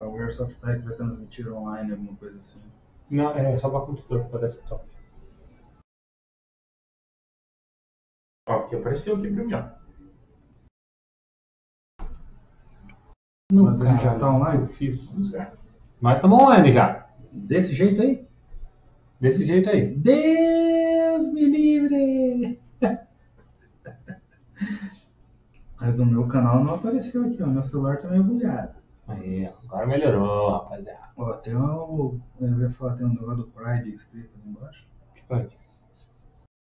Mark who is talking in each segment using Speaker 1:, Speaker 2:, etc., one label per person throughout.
Speaker 1: O Airsoft vai transmitir online, alguma coisa assim.
Speaker 2: Não, é só para computador, para desktop.
Speaker 3: Ó, aqui apareceu aqui pra mim, ó.
Speaker 2: Não,
Speaker 1: Mas ele já tá online?
Speaker 2: Eu fiz. Nós estamos online já.
Speaker 1: Desse jeito aí?
Speaker 2: Desse jeito aí.
Speaker 1: Deus me livre! Mas o meu canal não apareceu aqui, ó. Meu celular tá meio bugado.
Speaker 2: Aí, agora melhorou, rapaziada.
Speaker 1: Ó, tem um. Eu ia falar, tem um negócio do Pride escrito ali embaixo.
Speaker 2: Que pode?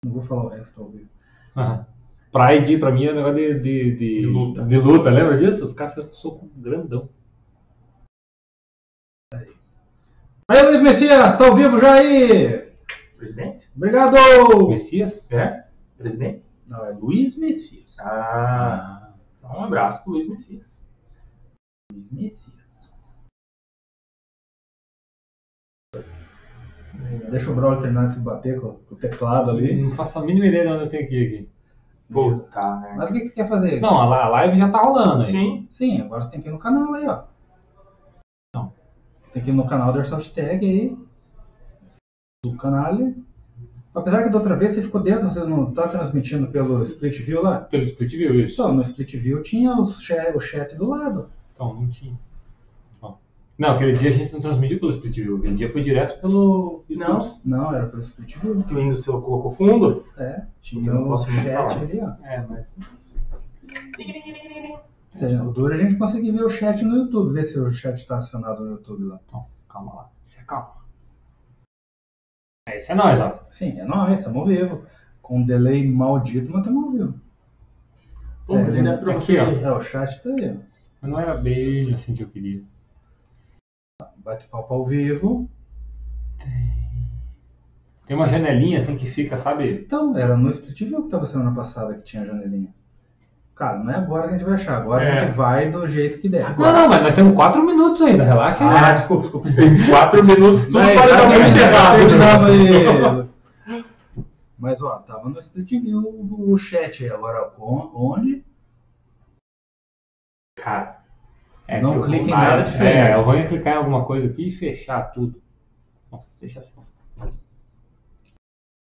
Speaker 1: Não vou falar o resto ao vivo.
Speaker 2: Aham. Pride pra mim é um negócio de, de, de,
Speaker 3: De luta.
Speaker 2: de luta, lembra disso? Os caras fazem soco grandão.
Speaker 1: Aí, Luiz Messias, tá ao vivo já aí?
Speaker 3: Presidente?
Speaker 1: Obrigado!
Speaker 2: Messias?
Speaker 3: É? Presidente?
Speaker 1: Não, é Luiz Messias.
Speaker 3: Ah, um abraço pro Luiz Messias.
Speaker 1: Luiz Messias. Deixa o Brawl terminar de se bater com, com o teclado ali.
Speaker 2: Não faço a mínima ideia de onde eu tenho que ir aqui.
Speaker 3: Puta merda.
Speaker 1: Mas o que que você quer fazer?
Speaker 2: Não, a live já tá rolando aí.
Speaker 3: Sim.
Speaker 1: Sim, agora você tem que ir no canal aí, ó.
Speaker 2: Não.
Speaker 1: Tem que ir no canal do Airsoft Tag aí. Do canal. Apesar que da outra vez você ficou dentro, você não tá transmitindo pelo Split View lá?
Speaker 2: Pelo Split View, isso.
Speaker 1: Então, no Split View tinha o chat, o chat do lado.
Speaker 2: Então, não tinha. Ó. Não, aquele dia a gente não transmitiu pelo Split View. Aquele dia foi direto pelo.
Speaker 3: Não.
Speaker 1: Não, era pelo Split View.
Speaker 3: O Windows seu colocou fundo?
Speaker 1: É, tinha
Speaker 3: Eu não
Speaker 1: o
Speaker 3: posso
Speaker 1: chat
Speaker 3: mudar.
Speaker 1: ali, ó.
Speaker 2: É, mas...
Speaker 1: Ou seja, o duro é a gente conseguir ver o chat no YouTube, ver se o chat está acionado no YouTube lá.
Speaker 2: Então, calma lá. Isso é calma. É, isso é nóis, ó.
Speaker 1: Sim, é nóis, estamos ao vivo. Com um delay maldito, mas estamos ao vivo.
Speaker 3: Pô,
Speaker 1: É,
Speaker 2: aqui,
Speaker 3: pra você.
Speaker 2: ó.
Speaker 1: É, o chat tá aí, ó.
Speaker 2: Mas não era bem assim que eu queria.
Speaker 1: Bate-papo ao vivo.
Speaker 2: Tem uma janelinha assim que fica, sabe?
Speaker 1: Então, era no Split View que tava semana passada que tinha janelinha. Cara, não é agora que a gente vai achar. Agora a
Speaker 3: É.
Speaker 1: gente vai do jeito que der.
Speaker 2: Não, não, mas nós temos quatro minutos ainda, relaxa.
Speaker 3: Ah, desculpa, desculpa. Tem quatro minutos, tudo
Speaker 1: Mas,
Speaker 3: pode dar
Speaker 1: tá
Speaker 3: muito errado.
Speaker 1: Mas, ó, tava no Split View o chat aí. Agora, onde?
Speaker 3: Cara,
Speaker 2: É,
Speaker 1: Não
Speaker 2: que eu
Speaker 1: clique em nada
Speaker 2: é,
Speaker 1: diferente.
Speaker 2: É, eu vou clicar em alguma coisa aqui e fechar tudo. Bom, deixa assim.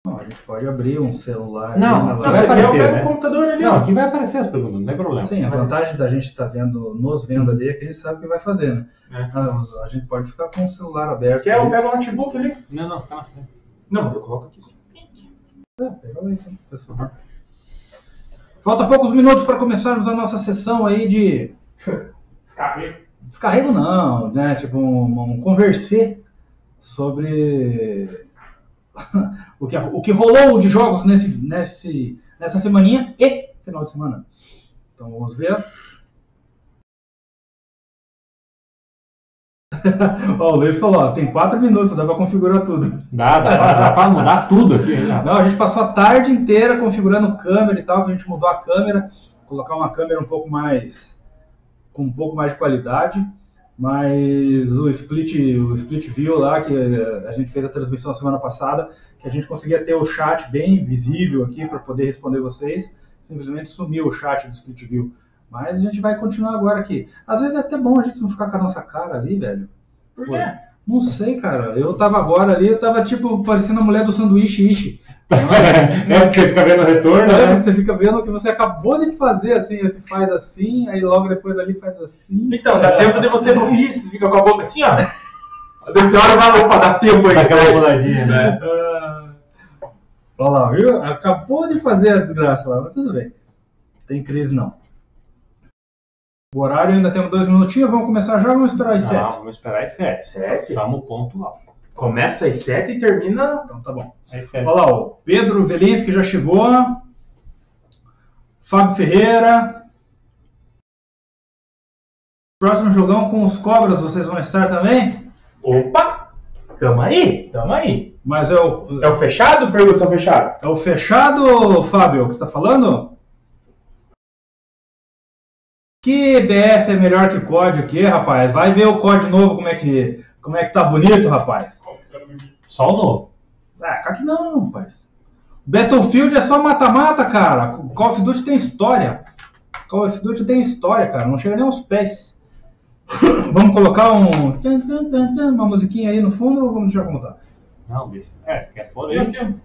Speaker 1: Não, a gente pode abrir um celular.
Speaker 2: Não,
Speaker 1: live.
Speaker 2: vai
Speaker 3: eu
Speaker 2: aparecer,
Speaker 3: pego
Speaker 2: né?
Speaker 3: o computador ali,
Speaker 2: Não, aqui vai aparecer as perguntas, não tem problema.
Speaker 1: Sim, a
Speaker 3: Mas-
Speaker 1: vantagem da gente estar vendo, nos vendo ali é que a gente sabe o que vai fazer, né?
Speaker 3: É.
Speaker 1: A, a gente pode ficar com o celular aberto.
Speaker 3: Quer? Eu pego o notebook ali.
Speaker 2: Não, não, fica na frente.
Speaker 3: Não, eu coloco aqui sim.
Speaker 1: É, pega lá então, por favor. Falta poucos minutos para começarmos a nossa sessão aí de
Speaker 3: Escapei.
Speaker 1: descarrego não, né? Tipo um, um conversê sobre o que, o que rolou de jogos nesse, nesse, nessa semaninha e final de semana. Então vamos ver. Ó, o Luiz falou, ó, tem quatro minutos, dá para configurar tudo.
Speaker 2: Dá, dá, pra- dá pra mudar tudo aqui.
Speaker 1: Não, a gente passou a tarde inteira configurando câmera e tal, que a gente mudou a câmera, colocar uma câmera um pouco mais com um pouco mais de qualidade, mas o split, o split view lá que a gente fez a transmissão semana passada, que a gente conseguia ter o chat bem visível aqui para poder responder vocês, simplesmente sumiu o chat do split view. Mas a gente vai continuar agora aqui. Às vezes é até bom a gente não ficar com a nossa cara ali, velho.
Speaker 3: Por
Speaker 1: Pô,
Speaker 3: quê?
Speaker 1: Não sei, cara. Eu tava agora ali, eu tava tipo parecendo a mulher do sanduíche ishi.
Speaker 2: É, porque você fica vendo o retorno,
Speaker 1: é?
Speaker 2: né?
Speaker 1: Você fica vendo o que você acabou de fazer, assim, você faz assim, aí logo depois ali faz assim.
Speaker 3: Então, dá tempo de você corrigir. Você fica com a boca assim, ó. Aí você olha e fala, opa, dá tempo aí.
Speaker 2: Dá aquela né?
Speaker 1: Ah, Olha lá, viu? Acabou de fazer a desgraça lá, mas tudo bem. Tem crise não. O horário ainda temos dois minutinhos, vamos começar já ou vamos esperar as
Speaker 2: Não,
Speaker 1: sete?
Speaker 2: vamos esperar às sete.
Speaker 3: Sete?
Speaker 2: O ponto alto.
Speaker 3: Começa às sete e termina...
Speaker 1: Então tá bom.
Speaker 2: Às sete.
Speaker 1: Olha lá, o Pedro Velinski já chegou. Fábio Ferreira. Próximo jogão com os cobras, vocês vão estar também?
Speaker 3: Opa! Tamo aí, tamo aí.
Speaker 1: Mas é o,
Speaker 3: É o fechado? Pergunta se é o fechado.
Speaker 1: é o fechado, Fábio, que você está falando? Que BF é melhor que COD aqui, rapaz? Vai ver o COD novo, como é que, como é que tá bonito, rapaz.
Speaker 2: Só o novo.
Speaker 1: Ah, cá que não, rapaz. Battlefield é só mata-mata, cara. Call of Duty tem história. Call of Duty tem história, cara. Não chega nem aos pés. Vamos colocar um. uma musiquinha aí no fundo ou vamos deixar como tá?
Speaker 2: Não, deixa. É, quer aí.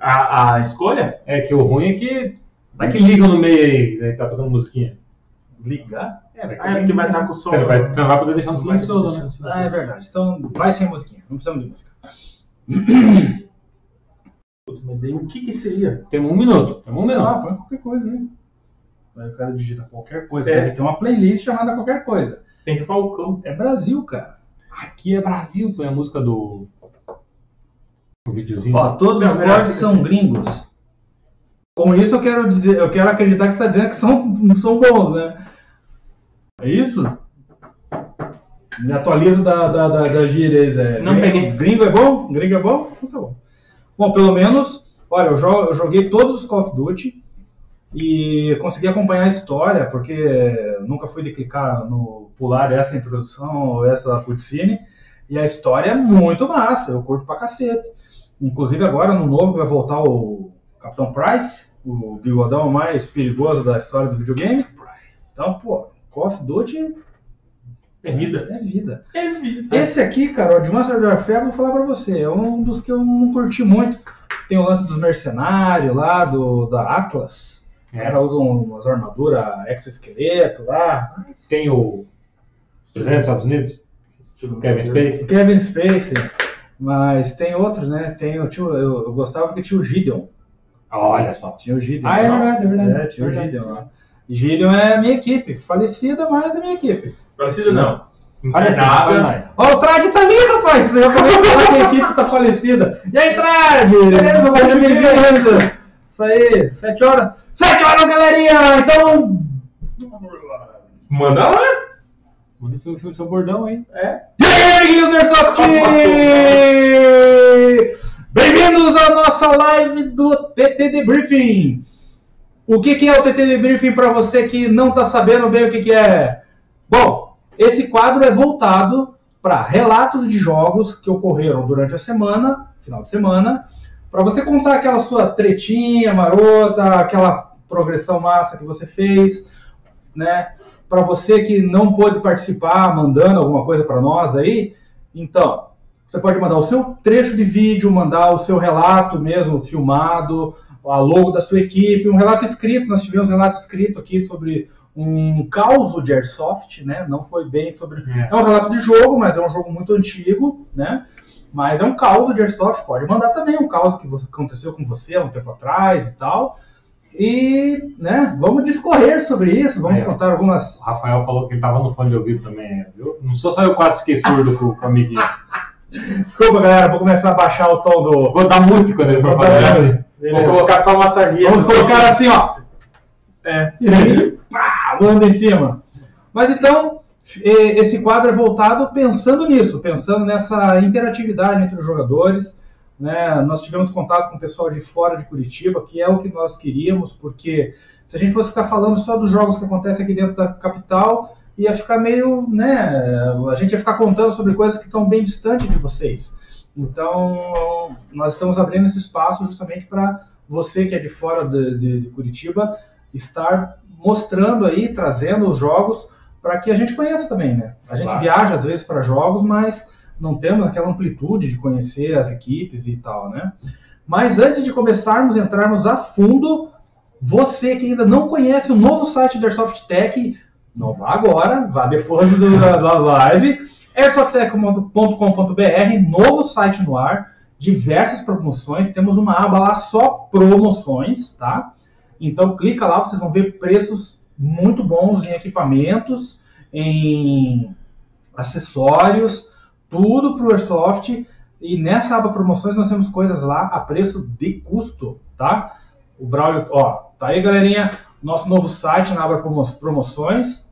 Speaker 3: A, a escolha?
Speaker 2: É que o ruim é que. Vai que liga no meio aí, tá tocando musiquinha.
Speaker 1: Ligar?
Speaker 2: É, vai
Speaker 3: Ah, é porque vai estar com o som.
Speaker 2: Você vai, você não vai poder deixar no silencioso, né?
Speaker 1: Ah, é verdade. Então vai sem musiquinha. Não precisamos de música.
Speaker 3: Mas daí o que que seria?
Speaker 2: Temos um minuto. Temos um minuto.
Speaker 1: lá, põe qualquer coisa aí. Aí o cara digita qualquer coisa.
Speaker 3: É.
Speaker 1: Tem uma playlist chamada qualquer coisa.
Speaker 3: Tem Falcão.
Speaker 1: É Brasil, cara.
Speaker 2: Aqui é Brasil, põe a música do. O videozinho.
Speaker 1: Ó, todos os cortes são gringos. Com isso eu quero dizer, eu quero acreditar que você está dizendo que são, são bons, né? É isso? Me atualizo da, da, da, da gíria aí, Zé.
Speaker 3: Não
Speaker 1: gringo,
Speaker 3: peguei.
Speaker 1: Gringo é bom? Gringo é bom? Então tá bom. Bom, pelo menos, olha, eu, jo- eu joguei todos os Call of Duty e consegui acompanhar a história, porque nunca fui de clicar no pular essa introdução ou essa cutscene. E a história é muito massa, eu curto pra cacete. Inclusive agora no novo vai voltar o Capitão Price, o bigodão mais perigoso da história do videogame. Então, pô, Call of Duty
Speaker 3: É vida.
Speaker 1: é vida.
Speaker 3: É vida.
Speaker 1: Esse aqui, cara, o Advanced Warfare, vou falar pra você, é um dos que eu não curti muito. Tem o lance dos mercenários lá, do, da Atlas.
Speaker 2: É.
Speaker 1: caras usam umas armaduras exoesqueleto lá.
Speaker 2: Tem o. Presidente dos Estados Unidos? Kevin Space?
Speaker 1: Kevin Spacey. Mas tem outros, né? Tem o tio, eu, eu gostava que tinha o Gideon.
Speaker 2: Olha só.
Speaker 1: Tinha o Gideon.
Speaker 2: Ah, é verdade, é verdade.
Speaker 1: É, tinha
Speaker 2: Verdade.
Speaker 1: o Gideon lá. Gideon é minha equipe. Falecida, mas é minha equipe.
Speaker 3: Parecido não.
Speaker 2: Olha só, fala
Speaker 3: Nada.
Speaker 2: mais.
Speaker 1: Ó, o Trad tá ali, rapaz! Eu acabei de falar que a equipe tá falecida. E aí, Trad? Beleza, vendo. Isso aí, sete horas. Sete horas, galerinha! Então.
Speaker 3: Manda lá.
Speaker 2: Manda seu, seu, seu bordão aí.
Speaker 3: É.
Speaker 1: E aí, amiguinhos do Airsoft? Bem-vindos à nossa live do TT Debriefing. O que, que é o TT Debriefing para você que não está sabendo bem o que, que é? Bom, esse quadro é voltado para relatos de jogos que ocorreram durante a semana, final de semana, para você contar aquela sua tretinha marota, aquela progressão massa que você fez, né? Para você que não pôde participar, mandando alguma coisa para nós aí, então você pode mandar o seu trecho de vídeo, mandar o seu relato mesmo filmado, a logo da sua equipe, um relato escrito. Nós tivemos um relato escrito aqui sobre um caos de airsoft, né? Não foi bem sobre é um relato de jogo, mas é um jogo muito antigo, né? Mas é um caos de Airsoft. Pode mandar também um caos que aconteceu com você há um tempo atrás e tal. E, né, vamos discorrer sobre isso, vamos
Speaker 2: ó.
Speaker 1: contar algumas.
Speaker 2: O Rafael falou que ele tava no fone de ouvido também, viu? Não sou só eu quase fiquei surdo com, com o amiguinho.
Speaker 1: Desculpa, galera, vou começar a baixar o tom do.
Speaker 2: Vou dar mute quando ele for falar.
Speaker 3: Vou colocar só uma tarjeta.
Speaker 1: Vamos colocar assim, ó.
Speaker 3: É.
Speaker 1: E aí, pá, manda em cima. Mas então, esse quadro é voltado pensando nisso, pensando nessa interatividade entre os jogadores. Né? Nós tivemos contato com o pessoal de fora de Curitiba, que é o que nós queríamos, porque se a gente fosse ficar falando só dos jogos que acontecem aqui dentro da capital, ia ficar meio, né? A gente ia ficar contando sobre coisas que estão bem distantes de vocês. Então, nós estamos abrindo esse espaço justamente para você que é de fora de, de- de Curitiba estar mostrando aí, trazendo os jogos para que a gente conheça também, né? A gente
Speaker 2: Claro.
Speaker 1: viaja às vezes para jogos, mas não temos aquela amplitude de conhecer as equipes e tal, né? Mas antes de começarmos, entrarmos a fundo, você que ainda não conhece o novo site da Airsoft Tech, não vá agora, vá depois do- da, da live, airsoftech.com.br, novo site no ar, diversas promoções, temos uma aba lá só promoções, tá? Então clica lá, vocês vão ver preços muito bons em equipamentos, em acessórios, tudo para o Airsoft. E nessa aba promoções nós temos coisas lá a preço de custo, tá? O Braulio, ó, tá aí galerinha, nosso novo site na aba promo- promoções.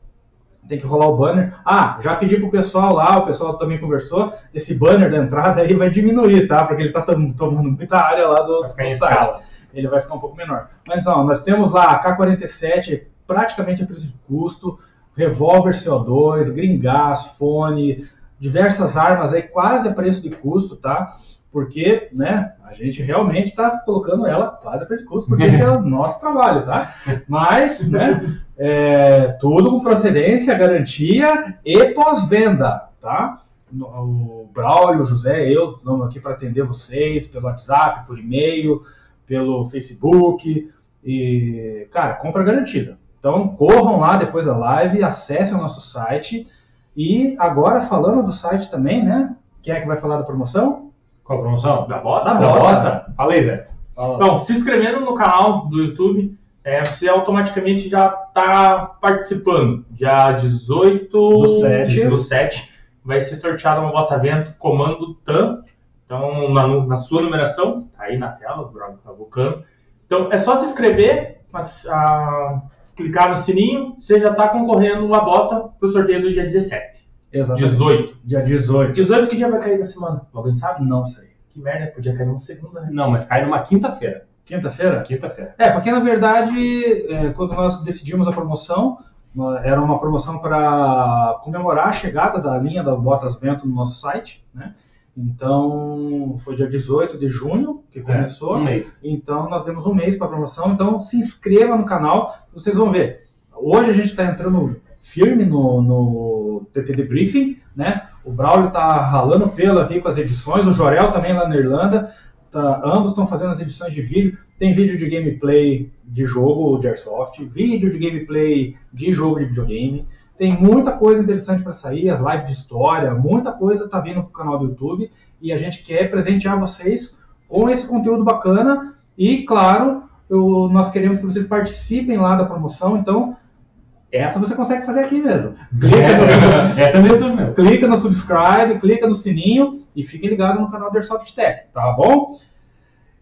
Speaker 1: Tem que rolar o banner. Ah, já pedi pro pessoal lá, o pessoal também conversou. Esse banner da entrada aí vai diminuir, tá? Porque ele tá tom- tomando muita área lá do, do site
Speaker 2: escala.
Speaker 1: ele vai ficar um pouco menor. Mas ó, nós temos lá a K47, praticamente a preço de custo, revólver CO2, gringás, fone, diversas armas aí quase a preço de custo, tá? porque, né, a gente realmente está colocando ela quase a pescoço, porque esse é o nosso trabalho, tá? Mas, né, é, tudo com procedência, garantia e pós-venda, tá? O Braulio, o José, eu estamos aqui para atender vocês pelo WhatsApp, por e-mail, pelo Facebook. E, cara, compra garantida. Então, corram lá depois da live, acessem o nosso site. E agora, falando do site também, né? Quem é que vai falar da promoção?
Speaker 2: Qual a promoção?
Speaker 3: Da bota?
Speaker 1: Da
Speaker 2: Da
Speaker 1: bota.
Speaker 2: bota? Fala aí, Zé.
Speaker 1: Fala.
Speaker 3: Então, se inscrevendo no canal do YouTube, é, você automaticamente já está participando. Dia 18
Speaker 1: Do sete.
Speaker 3: do 7 vai ser sorteada uma bota vento comando TAM. Então, na, na sua numeração, tá aí na tela, o Bruno colocando. Então, é só se inscrever, mas, ah, clicar no sininho, você já está concorrendo a bota para o sorteio do dia 17.
Speaker 1: Exatamente.
Speaker 3: 18.
Speaker 1: Dia 18.
Speaker 3: 18 que dia vai cair da semana? Alguém sabe?
Speaker 1: Não sei.
Speaker 3: Que merda, podia cair numa segunda, né?
Speaker 2: Não, mas cai numa quinta-feira.
Speaker 1: Quinta-feira?
Speaker 2: Quinta-feira.
Speaker 1: É, porque na verdade, é, quando nós decidimos a promoção, era uma promoção para comemorar a chegada da linha da Botas Vento no nosso site, né? Então, foi dia 18 de junho que começou.
Speaker 2: Um mês.
Speaker 1: Então, nós demos um mês para a promoção. Então, se inscreva no canal, vocês vão ver. Hoje a gente está entrando firme no, no TTD Briefing, né? O Braulio está ralando pelo aqui com as edições, o Jorel também lá na Irlanda. Tá, ambos estão fazendo as edições de vídeo. Tem vídeo de gameplay de jogo de Airsoft, vídeo de gameplay de jogo de videogame. Tem muita coisa interessante para sair, as lives de história, muita coisa está vindo para o canal do YouTube e a gente quer presentear vocês com esse conteúdo bacana e, claro, eu- nós queremos que vocês participem lá da promoção, então essa você consegue fazer aqui mesmo. Clica no,
Speaker 2: É, essa é mesmo.
Speaker 1: clica no subscribe, clica no sininho e fiquem ligados no canal da Airsoft Tech, tá bom?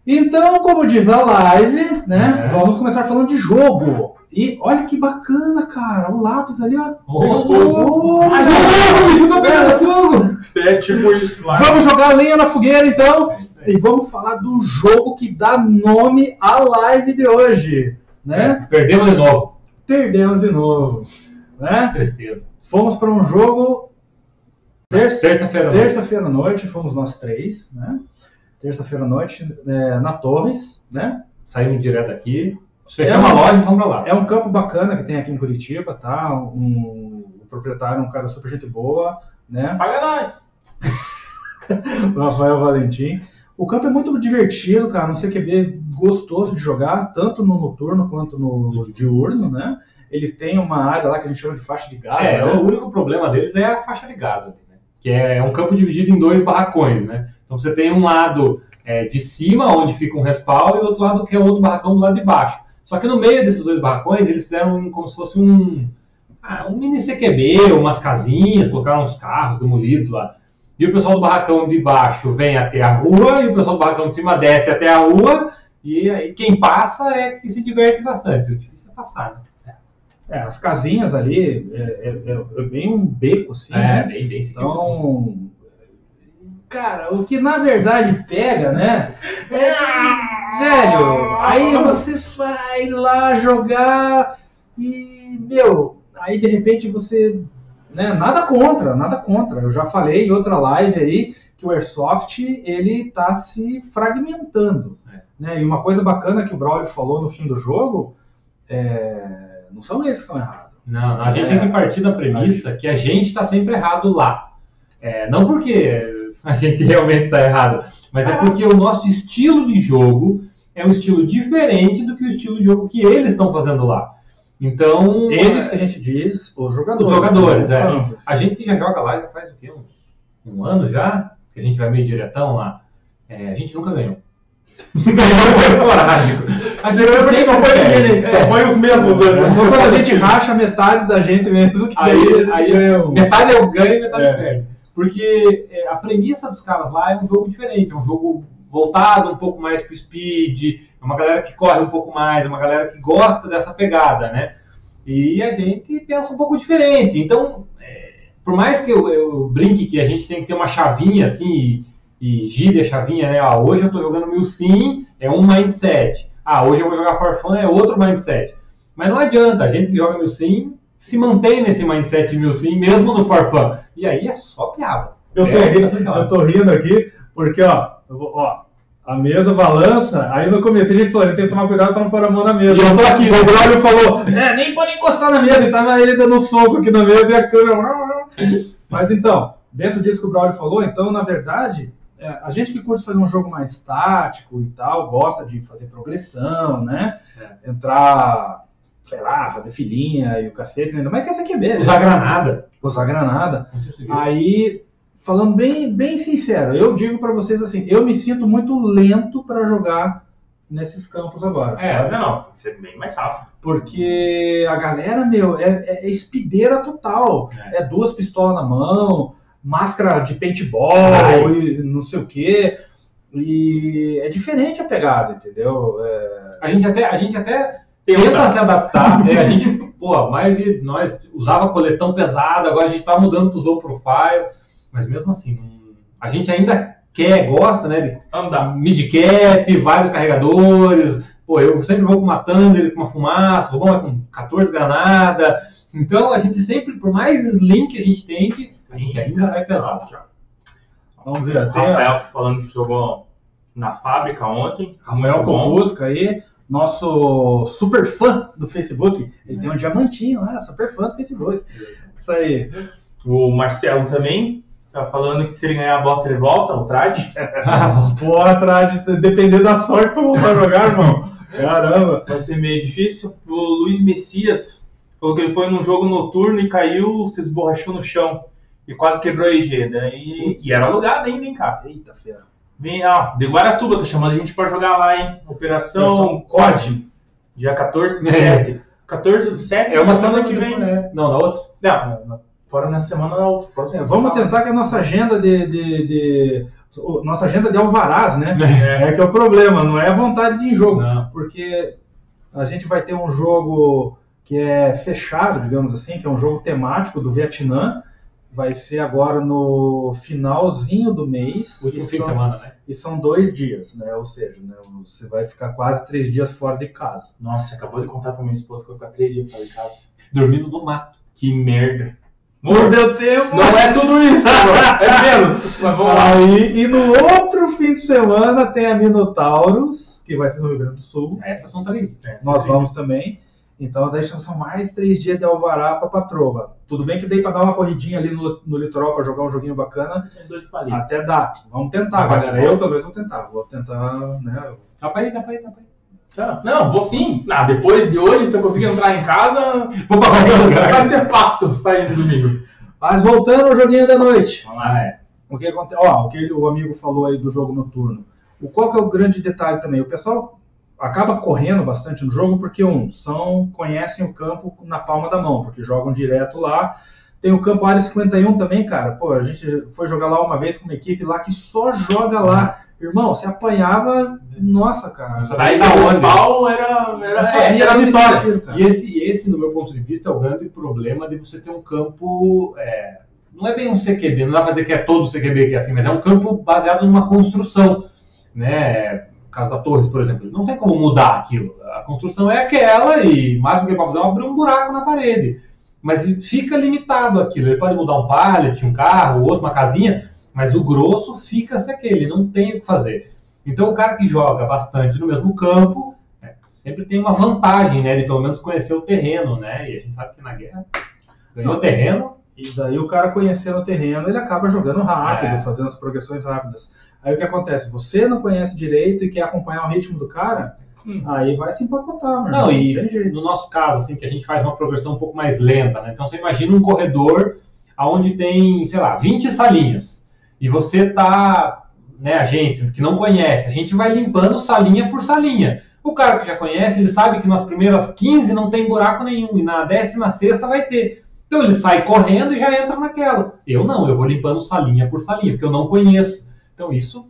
Speaker 1: Então, como diz a live, né?
Speaker 2: É.
Speaker 1: Vamos começar falando de jogo. E olha que bacana, cara. O lápis ali, ó.
Speaker 2: Oh,
Speaker 1: já- Pega fogo!
Speaker 3: É tipo isso lá.
Speaker 1: Vamos jogar lenha na fogueira, então. E vamos falar do jogo que dá nome à live de hoje, né?
Speaker 2: Perdemos de novo.
Speaker 1: Perdemos de novo, né?
Speaker 2: Tristeza.
Speaker 1: Fomos para um jogo terça-
Speaker 2: Terça-feira. à noite.
Speaker 1: Noite, fomos nós três, né? Terça-feira à noite, é, na Torres, né?
Speaker 2: Saímos direto aqui. Fechamos a loja e fomos pra lá.
Speaker 1: É um campo bacana que tem aqui em Curitiba, tá? Um, o proprietário é um cara super gente boa, né?
Speaker 3: Paga nós.
Speaker 1: O Rafael Valentim. O campo é muito divertido, cara. Um CQB gostoso de jogar, tanto no noturno quanto no diurno, né? Eles têm uma área lá que a gente chama de faixa de gás.
Speaker 2: É,
Speaker 1: né?
Speaker 2: o único problema deles é a faixa de gás ali, né? Que é um campo dividido em dois barracões, né? Então você tem um lado é, de cima, onde fica um respawn, e outro lado que é outro barracão do lado de baixo. Só que no meio desses dois barracões, eles fizeram como se fosse um, ah, um mini CQB, umas casinhas, colocaram uns carros demolidos lá. E o pessoal do barracão de baixo vem até a rua, e o pessoal do barracão de cima desce até a rua, e aí quem passa é que se diverte bastante. O difícil é passar, né?
Speaker 1: É, as casinhas ali é, é- é- é bem um beco, assim,
Speaker 2: É,
Speaker 1: né?
Speaker 2: bem, bem.
Speaker 1: Então, cara, o que na verdade pega, né? É que, velho, aí você vai lá jogar e, meu, aí de repente você, né, nada contra, nada contra. Eu já falei em outra live aí que o Airsoft, ele tá se fragmentando,
Speaker 2: É.
Speaker 1: né? E uma coisa bacana que o Braulio falou no fim do jogo, é, não são eles que estão errados.
Speaker 2: Não, a gente
Speaker 1: É.
Speaker 2: tem que partir da premissa que a gente está sempre errado lá. É, não porque a gente realmente está errado, mas é porque o nosso estilo de jogo é um estilo diferente do que o estilo de jogo que eles estão fazendo lá. Então,
Speaker 1: Eles que a gente diz, os jogadores.
Speaker 2: Os jogadores, é. A gente já joga lá já faz o quê? Um, um ano já? Que a gente vai meio diretão lá. É, a gente nunca ganhou. Se ganhou foi esporádico. Gente
Speaker 3: Você porque não põe ninguém,
Speaker 2: É.
Speaker 3: só põe os mesmos
Speaker 1: É
Speaker 3: dois.
Speaker 1: só quando a gente racha metade da gente mesmo que
Speaker 2: Aí- aí-
Speaker 1: um.
Speaker 2: Metade eu ganho e metade
Speaker 1: É.
Speaker 2: eu perde. Porque é, a premissa dos caras lá é um jogo diferente, é um jogo voltado um pouco mais pro speed, é uma galera que corre um pouco mais, é uma galera que gosta dessa pegada, né? E a gente pensa um pouco diferente. Então, é, por mais que eu, eu brinque que a gente tem que ter uma chavinha assim e, e gire a chavinha, né? Ah, hoje eu tô jogando mil sim, é um mindset. Ah, hoje eu vou jogar for fun, é outro mindset. Mas não adianta, a gente que joga mil sim se mantém nesse mindset de mil sim, mesmo no for fun. E aí é só piada.
Speaker 1: Eu tô,
Speaker 2: É,
Speaker 1: rindo,
Speaker 2: tá
Speaker 1: eu tô rindo aqui, porque, ó, vou- ó, a mesa balança, aí no começo a gente falou, a gente tem que tomar cuidado pra não pôr a mão na mesa.
Speaker 2: E eu tô aqui,
Speaker 1: o Braulio falou, é, nem pode encostar na mesa, e tava ele dando um soco aqui na mesa e a câmera... Mas então, dentro disso que o Braulio falou, então, na verdade, é, a gente que curte fazer um jogo mais tático e tal, gosta de fazer progressão, né? Entrar, sei lá, fazer filinha e o cacete, ainda mais que essa QB, né?
Speaker 2: Usar granada.
Speaker 1: Usar granada.
Speaker 2: Viu.
Speaker 1: Aí, falando bem, bem sincero, eu digo pra vocês assim, eu me sinto muito lento pra jogar nesses campos agora.
Speaker 3: É,
Speaker 1: sabe?
Speaker 3: não, tem que ser bem mais rápido.
Speaker 1: Porque a galera, meu, é, é, é espideira total. É. duas pistolas na mão, máscara de paintball
Speaker 2: Ai.
Speaker 1: e não sei o quê. E é diferente a pegada, entendeu? É,
Speaker 2: A gente até, a gente até tenta se adaptar. né? A gente, pô, a maioria de nós usava coletão pesado, agora a gente tá mudando pros low profile, mas mesmo assim, não- a gente ainda quer, gosta, né, de
Speaker 3: Andar.
Speaker 2: mid cap, vários carregadores. Pô, eu sempre vou com uma Thunder, com uma fumaça, vou com 14 granada. Então a gente sempre, por mais slim que a gente tente, a gente ainda vai pesado.
Speaker 1: vamos ver,
Speaker 3: O
Speaker 1: tem
Speaker 3: Rafael tá falando que jogou na fábrica ontem.
Speaker 1: Rafael. Cobusca aí, nosso super fã do Facebook. Ele tem um diamantinho lá, super fã do Facebook. Isso aí.
Speaker 3: O Marcelo também tá falando que se ele ganhar a bota ele volta, o trade.
Speaker 1: Pô, atrás, de- depender da sorte pra voltar a jogar, irmão. Caramba.
Speaker 3: Vai ser meio difícil. O Luiz Messias falou que ele foi num jogo noturno e caiu, se esborrachou no chão. E quase quebrou a EG. Daí... E era alugado ainda, hein, cara?
Speaker 1: Eita, fera.
Speaker 3: Vem, ó, de Guaratuba, tá chamando a gente pra jogar lá, hein? Operação COD. Dia 14 do
Speaker 2: É.
Speaker 3: 7. 14 do 7,
Speaker 2: É uma
Speaker 3: semana
Speaker 2: semana
Speaker 3: que vem.
Speaker 2: né? Não, na outra.
Speaker 3: Não, não, fora na semana na outra. próximo
Speaker 1: É, vamos
Speaker 3: sábado.
Speaker 1: tentar que a nossa agenda de, de- de- nossa agenda de alvarás, né?
Speaker 3: É.
Speaker 1: É que é o problema, não é a vontade de ir em jogo.
Speaker 2: Não.
Speaker 1: Porque a gente vai ter um jogo que é fechado, digamos assim, que é um jogo temático do Vietnã. Vai ser agora no finalzinho do mês.
Speaker 2: Último fim de
Speaker 1: são-
Speaker 2: semana, né?
Speaker 1: E são dois dias, né? Ou seja, né, você vai ficar quase três dias fora de casa.
Speaker 3: Nossa, acabou de contar pra minha esposa que eu vou ficar três dias fora de casa.
Speaker 2: Dormindo no mato.
Speaker 3: Que merda.
Speaker 1: Mordeu tempo!
Speaker 3: Não é tudo isso, é menos. Mas vamos lá.
Speaker 1: Aí, e no outro fim de semana tem a Minotauros, que vai ser no Rio Grande do Sul.
Speaker 2: Essas são três.
Speaker 1: Nós vamos também. Então, daí são mais três dias de alvará para patroa. Tudo bem que dei para dar uma corridinha ali no, no litoral para jogar um joguinho bacana.
Speaker 3: Tem dois palitos.
Speaker 1: Até dá. Vamos tentar, galera. Eu talvez vou tentar. Vou tentar, né?
Speaker 2: Dá pra ir, dá pra ir, dá pra ir.
Speaker 3: Tá. Não, vou sim. Ah, depois de hoje, se eu conseguir entrar em casa,
Speaker 2: Vou pra qualquer
Speaker 3: vai
Speaker 2: lugar.
Speaker 3: ser fácil sair no domingo.
Speaker 1: Mas voltando ao joguinho da noite.
Speaker 2: Ah, é.
Speaker 1: O que acontece? Ó, o que o amigo falou aí do jogo noturno. O qual que é o grande detalhe também? O pessoal acaba correndo bastante no jogo porque um são conhecem o campo na palma da mão, porque jogam direto lá. Tem o campo área 51 também, cara. Pô, a gente foi jogar lá uma vez com uma equipe lá que só joga lá. Irmão, você apanhava, nossa, cara.
Speaker 3: Sair
Speaker 2: da onde?
Speaker 3: era, era,
Speaker 1: Só
Speaker 3: é, era vitória.
Speaker 1: tiro.
Speaker 2: E esse, esse, no meu ponto de vista, é o grande problema de você ter um campo. é, não é bem um CQB, não dá pra dizer que é todo CQB que é assim, mas é um campo baseado numa construção. Né? No caso da Torres, por exemplo, não tem como mudar aquilo. A construção é aquela e mais do que ele pode fazer é abrir um buraco na parede. Mas fica limitado aquilo. Ele pode mudar um pallet, um carro, outro, uma casinha, mas o grosso fica se aquele, não tem o que fazer. Então o cara que joga bastante no mesmo campo é, sempre tem uma vantagem, né, de pelo menos conhecer o terreno, né? E a gente sabe que na guerra ganhou terreno,
Speaker 1: E daí o cara conhecendo o terreno, ele acaba jogando rápido,
Speaker 2: É.
Speaker 1: fazendo as progressões rápidas. Aí o que acontece? Você não conhece direito e quer acompanhar o ritmo do cara,
Speaker 3: Hum.
Speaker 1: aí vai se empacotar, meu
Speaker 2: Não, e
Speaker 1: tem
Speaker 2: no nosso caso, assim, que a gente faz uma progressão um pouco mais lenta, né? Então você imagina um corredor onde tem, sei lá, 20 salinhas. E você tá, né, a gente que não conhece, a gente vai limpando salinha por salinha. O cara que já conhece, ele sabe que nas primeiras 15 não tem buraco nenhum, e na 16 vai ter. Então ele sai correndo e já entra naquela. Eu não, eu vou limpando salinha por salinha, porque eu não conheço. Então isso,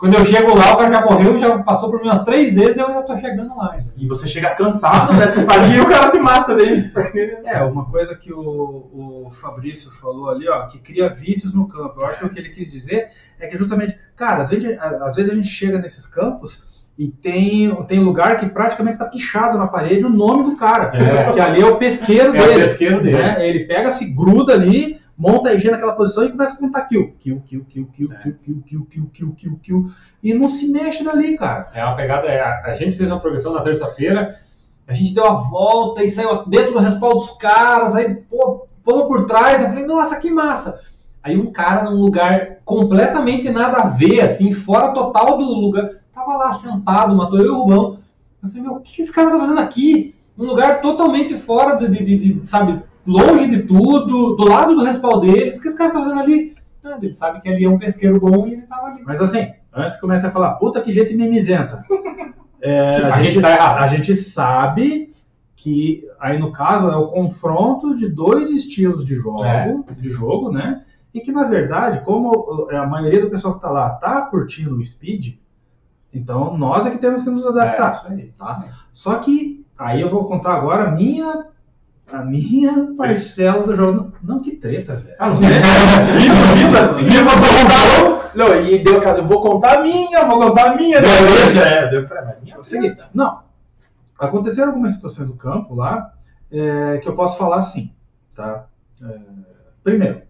Speaker 2: quando eu chego lá, o cara já morreu, já passou por mim umas três vezes e eu já tô chegando lá.
Speaker 3: E você chega cansado dessa salinha e o cara te mata dele.
Speaker 1: É, uma coisa que o, o Fabrício falou ali, ó, que cria vícios no campo. Eu acho que o que ele quis dizer é que justamente, cara, às vezes, às vezes a gente chega nesses campos e tem, tem lugar que praticamente está pichado na parede o nome do cara.
Speaker 2: É.
Speaker 1: Que ali é o pesqueiro
Speaker 2: É o
Speaker 1: dele.
Speaker 2: pesqueiro dele.
Speaker 1: né? Ele pega, se gruda ali, monta a EG naquela posição e começa a contar kill. Kill, kill, kill, kill,
Speaker 2: É.
Speaker 1: kill, kill, kill, kill, kill, kill, kill. E não se mexe dali, cara.
Speaker 2: É uma pegada. é, a, gente fez uma progressão na terça-feira, a gente deu a volta e saiu dentro do respaldo dos caras, aí, pô, fomos por trás. Eu falei, nossa, que massa! Aí um cara num lugar completamente nada a ver, assim, fora total do lugar, tava lá sentado, matou eu e o Rubão. Eu falei, meu, o que esse cara tá fazendo aqui? Um lugar totalmente fora de, de- de- de, sabe, longe de tudo, do lado do respaldo deles. O que esse cara tá fazendo ali? Nada, ele sabe que ali é um pesqueiro bom e ele tava ali.
Speaker 1: Mas assim, antes comece a falar, puta que jeito mimizenta. É,
Speaker 2: A gente tá errado.
Speaker 1: A gente sabe que aí no caso é o confronto de dois estilos de jogo,
Speaker 2: É.
Speaker 1: de jogo, né? E que na verdade, como a maioria do pessoal que tá lá tá curtindo o speed, então nós é que temos que nos adaptar.
Speaker 2: É, isso aí,
Speaker 1: tá? Só que aí eu vou contar agora a minha a minha parcela do jogo. Não, que treta, velho.
Speaker 3: Ah, não sei. Vindo, vindo assim, eu vou contar. Não, e deu, cara, eu vou contar a minha, vou contar a minha. Já é, deu pra a minha.
Speaker 1: É o seguinte, não. Aconteceram algumas situações do campo lá é, que eu posso falar assim, tá? É, primeiro,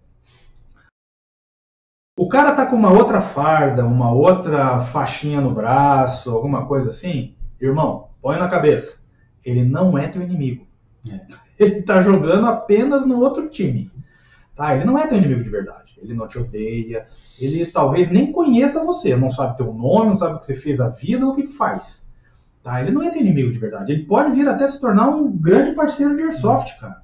Speaker 1: o cara tá com uma outra farda, uma outra faixinha no braço, alguma coisa assim, irmão, põe na cabeça. Ele não é teu inimigo. Ele tá jogando apenas no outro time. Tá? Ele não é teu inimigo de verdade. Ele não te odeia. Ele talvez nem conheça você. Não sabe teu nome, não sabe o que você fez a vida ou o que faz. Tá? Ele não é teu inimigo de verdade. Ele pode vir até se tornar um grande parceiro de airsoft, cara.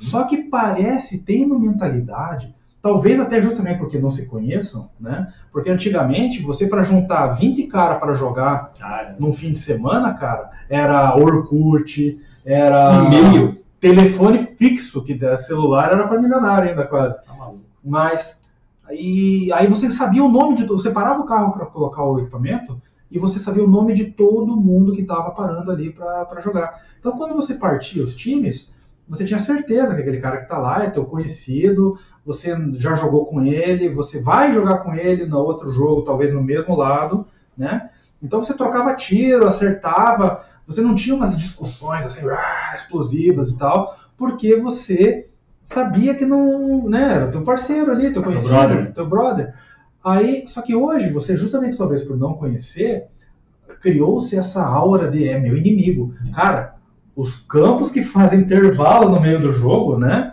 Speaker 1: Só que parece, tem uma mentalidade, talvez até justamente porque não se conheçam, né? Porque antigamente, você para juntar 20 caras para jogar
Speaker 2: Ah, é.
Speaker 1: num fim de semana, cara, era Orkut, era
Speaker 2: E-mail.
Speaker 1: Telefone fixo, que da celular era para milionário ainda quase.
Speaker 2: Tá maluco.
Speaker 1: Mas aí, aí você sabia o nome de você parava o carro para colocar o equipamento e você sabia o nome de todo mundo que estava parando ali para jogar. Então quando você partia os times, você tinha certeza que aquele cara que está lá é teu conhecido, você já jogou com ele, você vai jogar com ele no outro jogo, talvez no mesmo lado, né? Então você trocava tiro, acertava, você não tinha umas discussões assim, ah, explosivas e tal, porque você sabia que não, né, era teu parceiro ali, teu conhecido,
Speaker 2: brother.
Speaker 1: teu brother. Aí, só que hoje, você justamente talvez por não conhecer, criou-se essa aura de é meu inimigo. Cara, os campos que fazem intervalo no meio do jogo, né?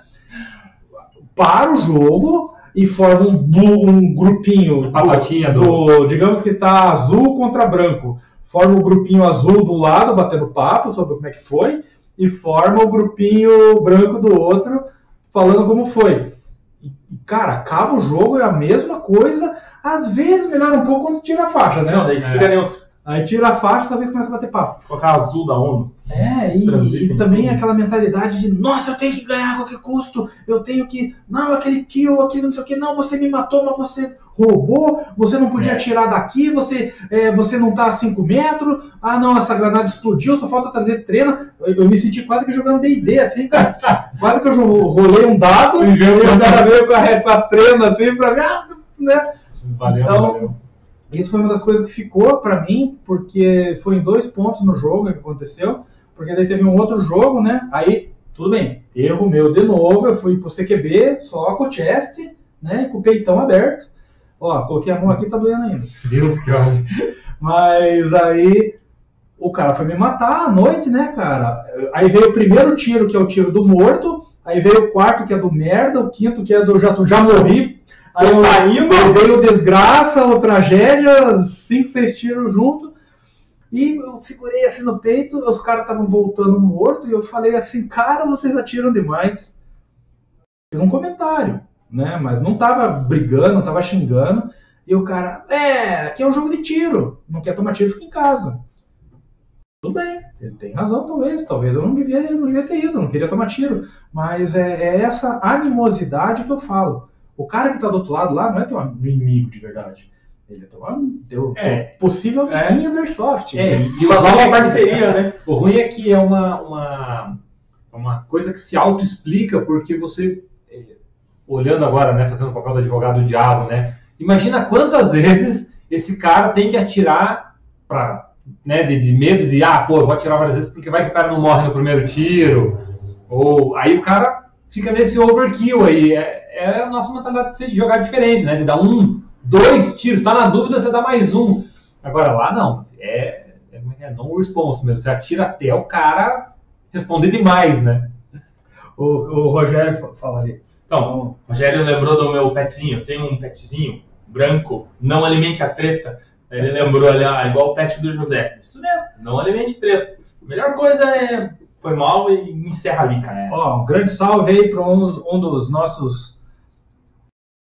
Speaker 1: Para o jogo e formam um, um grupinho
Speaker 2: do.
Speaker 1: do, digamos que tá azul contra branco. Forma o grupinho azul do lado, batendo papo sobre como é que foi, e forma o grupinho branco do outro, falando como foi. E, cara, acaba o jogo, é a mesma coisa. Às vezes melhora um pouco quando tira a faixa, né?
Speaker 3: Não, daí você fica neutro.
Speaker 1: Aí tira a faixa, talvez comece a bater papo.
Speaker 3: Colocar azul da ONU.
Speaker 1: É, e, e também aquela mentalidade de, nossa, eu tenho que ganhar a qualquer custo, eu tenho que, não, aquele kill, aquilo, não sei o que, não, você me matou, mas você roubou, você não podia
Speaker 2: É.
Speaker 1: atirar daqui, você, é, você não tá a 5 metros, ah não, essa granada explodiu, só falta trazer treina. Eu, eu me senti quase que jogando D&D, assim, cara. quase que eu rolei um dado e o cara veio com a, com a trena, assim, pra mim, ah, né?
Speaker 2: Valeu,
Speaker 1: Então,
Speaker 2: valeu.
Speaker 1: Isso foi uma das coisas que ficou pra mim, porque foi em dois pontos no jogo que aconteceu, porque daí teve um outro jogo, né? Aí, tudo bem, erro meu de novo, eu fui pro CQB só com o chest, né? Com o peitão aberto. Ó, coloquei a mão aqui, tá doendo ainda.
Speaker 2: Deus, cara.
Speaker 1: Mas aí o cara foi me matar à noite, né, cara? Aí veio o primeiro tiro, que é o tiro do morto, aí veio o quarto, que é do merda, o quinto, que é do já, já morri. Aí eu,
Speaker 3: Saindo.
Speaker 1: aí veio o desgraça, o tragédia, cinco, seis tiros junto. E eu segurei assim no peito, os caras estavam voltando morto, e eu falei assim, cara, vocês atiram demais. Fiz um comentário, né? Mas não tava brigando, não tava xingando. E o cara, é, aqui é um jogo de tiro. Não quer tomar tiro, fica em casa. Tudo bem, ele tem razão, talvez. Talvez eu não devia, não devia ter ido, não queria tomar tiro. Mas é, é essa animosidade que eu falo. O cara que tá do outro lado lá não é teu inimigo de verdade. Ele é teu, teu,
Speaker 2: É.
Speaker 1: teu possível
Speaker 2: É.
Speaker 1: amiguinho do Airsoft.
Speaker 2: É, e o
Speaker 3: Uma
Speaker 2: ruim
Speaker 3: nova
Speaker 2: é que-
Speaker 3: parceria, né?
Speaker 2: O ruim é que é uma, uma, uma coisa que se auto-explica, porque você, eh, olhando agora, né, fazendo o papel do advogado do diabo, né, imagina quantas vezes esse cara tem que atirar pra, né, de, de medo de, ah, pô, eu vou atirar várias vezes porque vai que o cara não morre no primeiro tiro, ou aí o cara fica nesse overkill aí, é, é a nossa mentalidade de jogar diferente, né? De dar um, dois tiros, tá na dúvida, você dá mais um. Agora lá não, é, é, é é? não response mesmo, você atira até o cara responder demais, né?
Speaker 1: O, o Rogério fala ali.
Speaker 3: Então, o Rogério lembrou do meu petzinho. Eu tenho um petzinho branco, não alimente a treta. Ele lembrou ali, ah, igual o pet do José. Isso mesmo, não alimente treta. A melhor coisa é foi mal e encerra ali, cara.
Speaker 1: Ó, um grande salve aí para um, um dos nossos.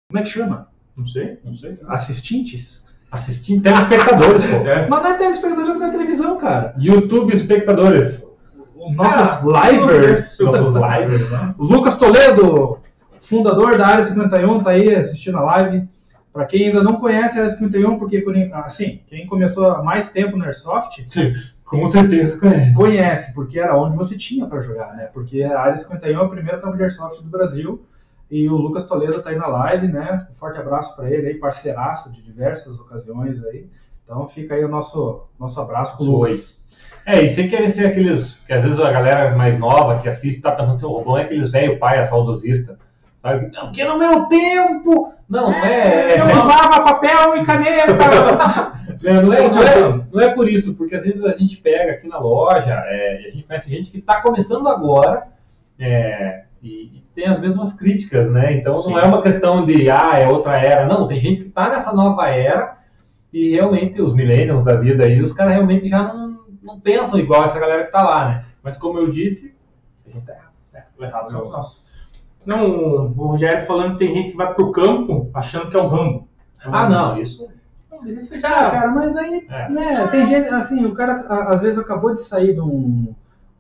Speaker 1: Como é que chama?
Speaker 3: Não sei.
Speaker 1: Não sei. Assistentes?
Speaker 2: Assistindo telespectadores, pô.
Speaker 3: É.
Speaker 1: Mas não é telespectador na televisão, cara.
Speaker 2: YouTube espectadores.
Speaker 1: Os nossos
Speaker 3: Ah,
Speaker 1: livers.
Speaker 3: nossos
Speaker 2: livers,
Speaker 1: né? Lucas Toledo, fundador da Área 51, tá aí assistindo a live. Para quem ainda não conhece a Área 51, porque, por, assim, quem começou há mais tempo no Airsoft,
Speaker 2: Com certeza conhece.
Speaker 1: conhece, porque era onde você tinha para jogar, né? Porque a Área 51 é o primeiro campo de Airsoft do Brasil. E o Lucas Toledo tá aí na live, né? Um forte abraço para ele aí, parceiraço de diversas ocasiões aí. Então fica aí o nosso, nosso abraço pro
Speaker 2: Foi.
Speaker 1: Lucas.
Speaker 2: É, e sem querer ser aqueles. Que às vezes a galera mais nova que assiste tá pensando assim, o Robão é aqueles velho pai, saudosista. Sabe? Não, porque no meu tempo. Não, não é.
Speaker 1: Eu usava papel e caneta!
Speaker 2: Não, não, é, não, é, não é por isso, porque às vezes a gente pega aqui na loja, é, e a gente conhece gente que está começando agora é, e, e tem as mesmas críticas, né? Então
Speaker 3: Sim.
Speaker 2: não é uma questão de, ah, é outra era. Não, tem gente que está nessa nova era e realmente os millennials da vida aí, os caras realmente já não, não pensam igual essa galera que está lá, né? Mas como eu disse, a gente tá errado.
Speaker 3: O errado somos nós. Não, o Rogério falando que tem gente que vai pro campo achando que é o Rambo.
Speaker 2: Ah, não, isso.
Speaker 3: Mas isso
Speaker 1: Ah,
Speaker 3: já.
Speaker 1: cara, mas aí,
Speaker 2: É.
Speaker 1: né, tem gente, assim, o cara às vezes acabou de sair de um,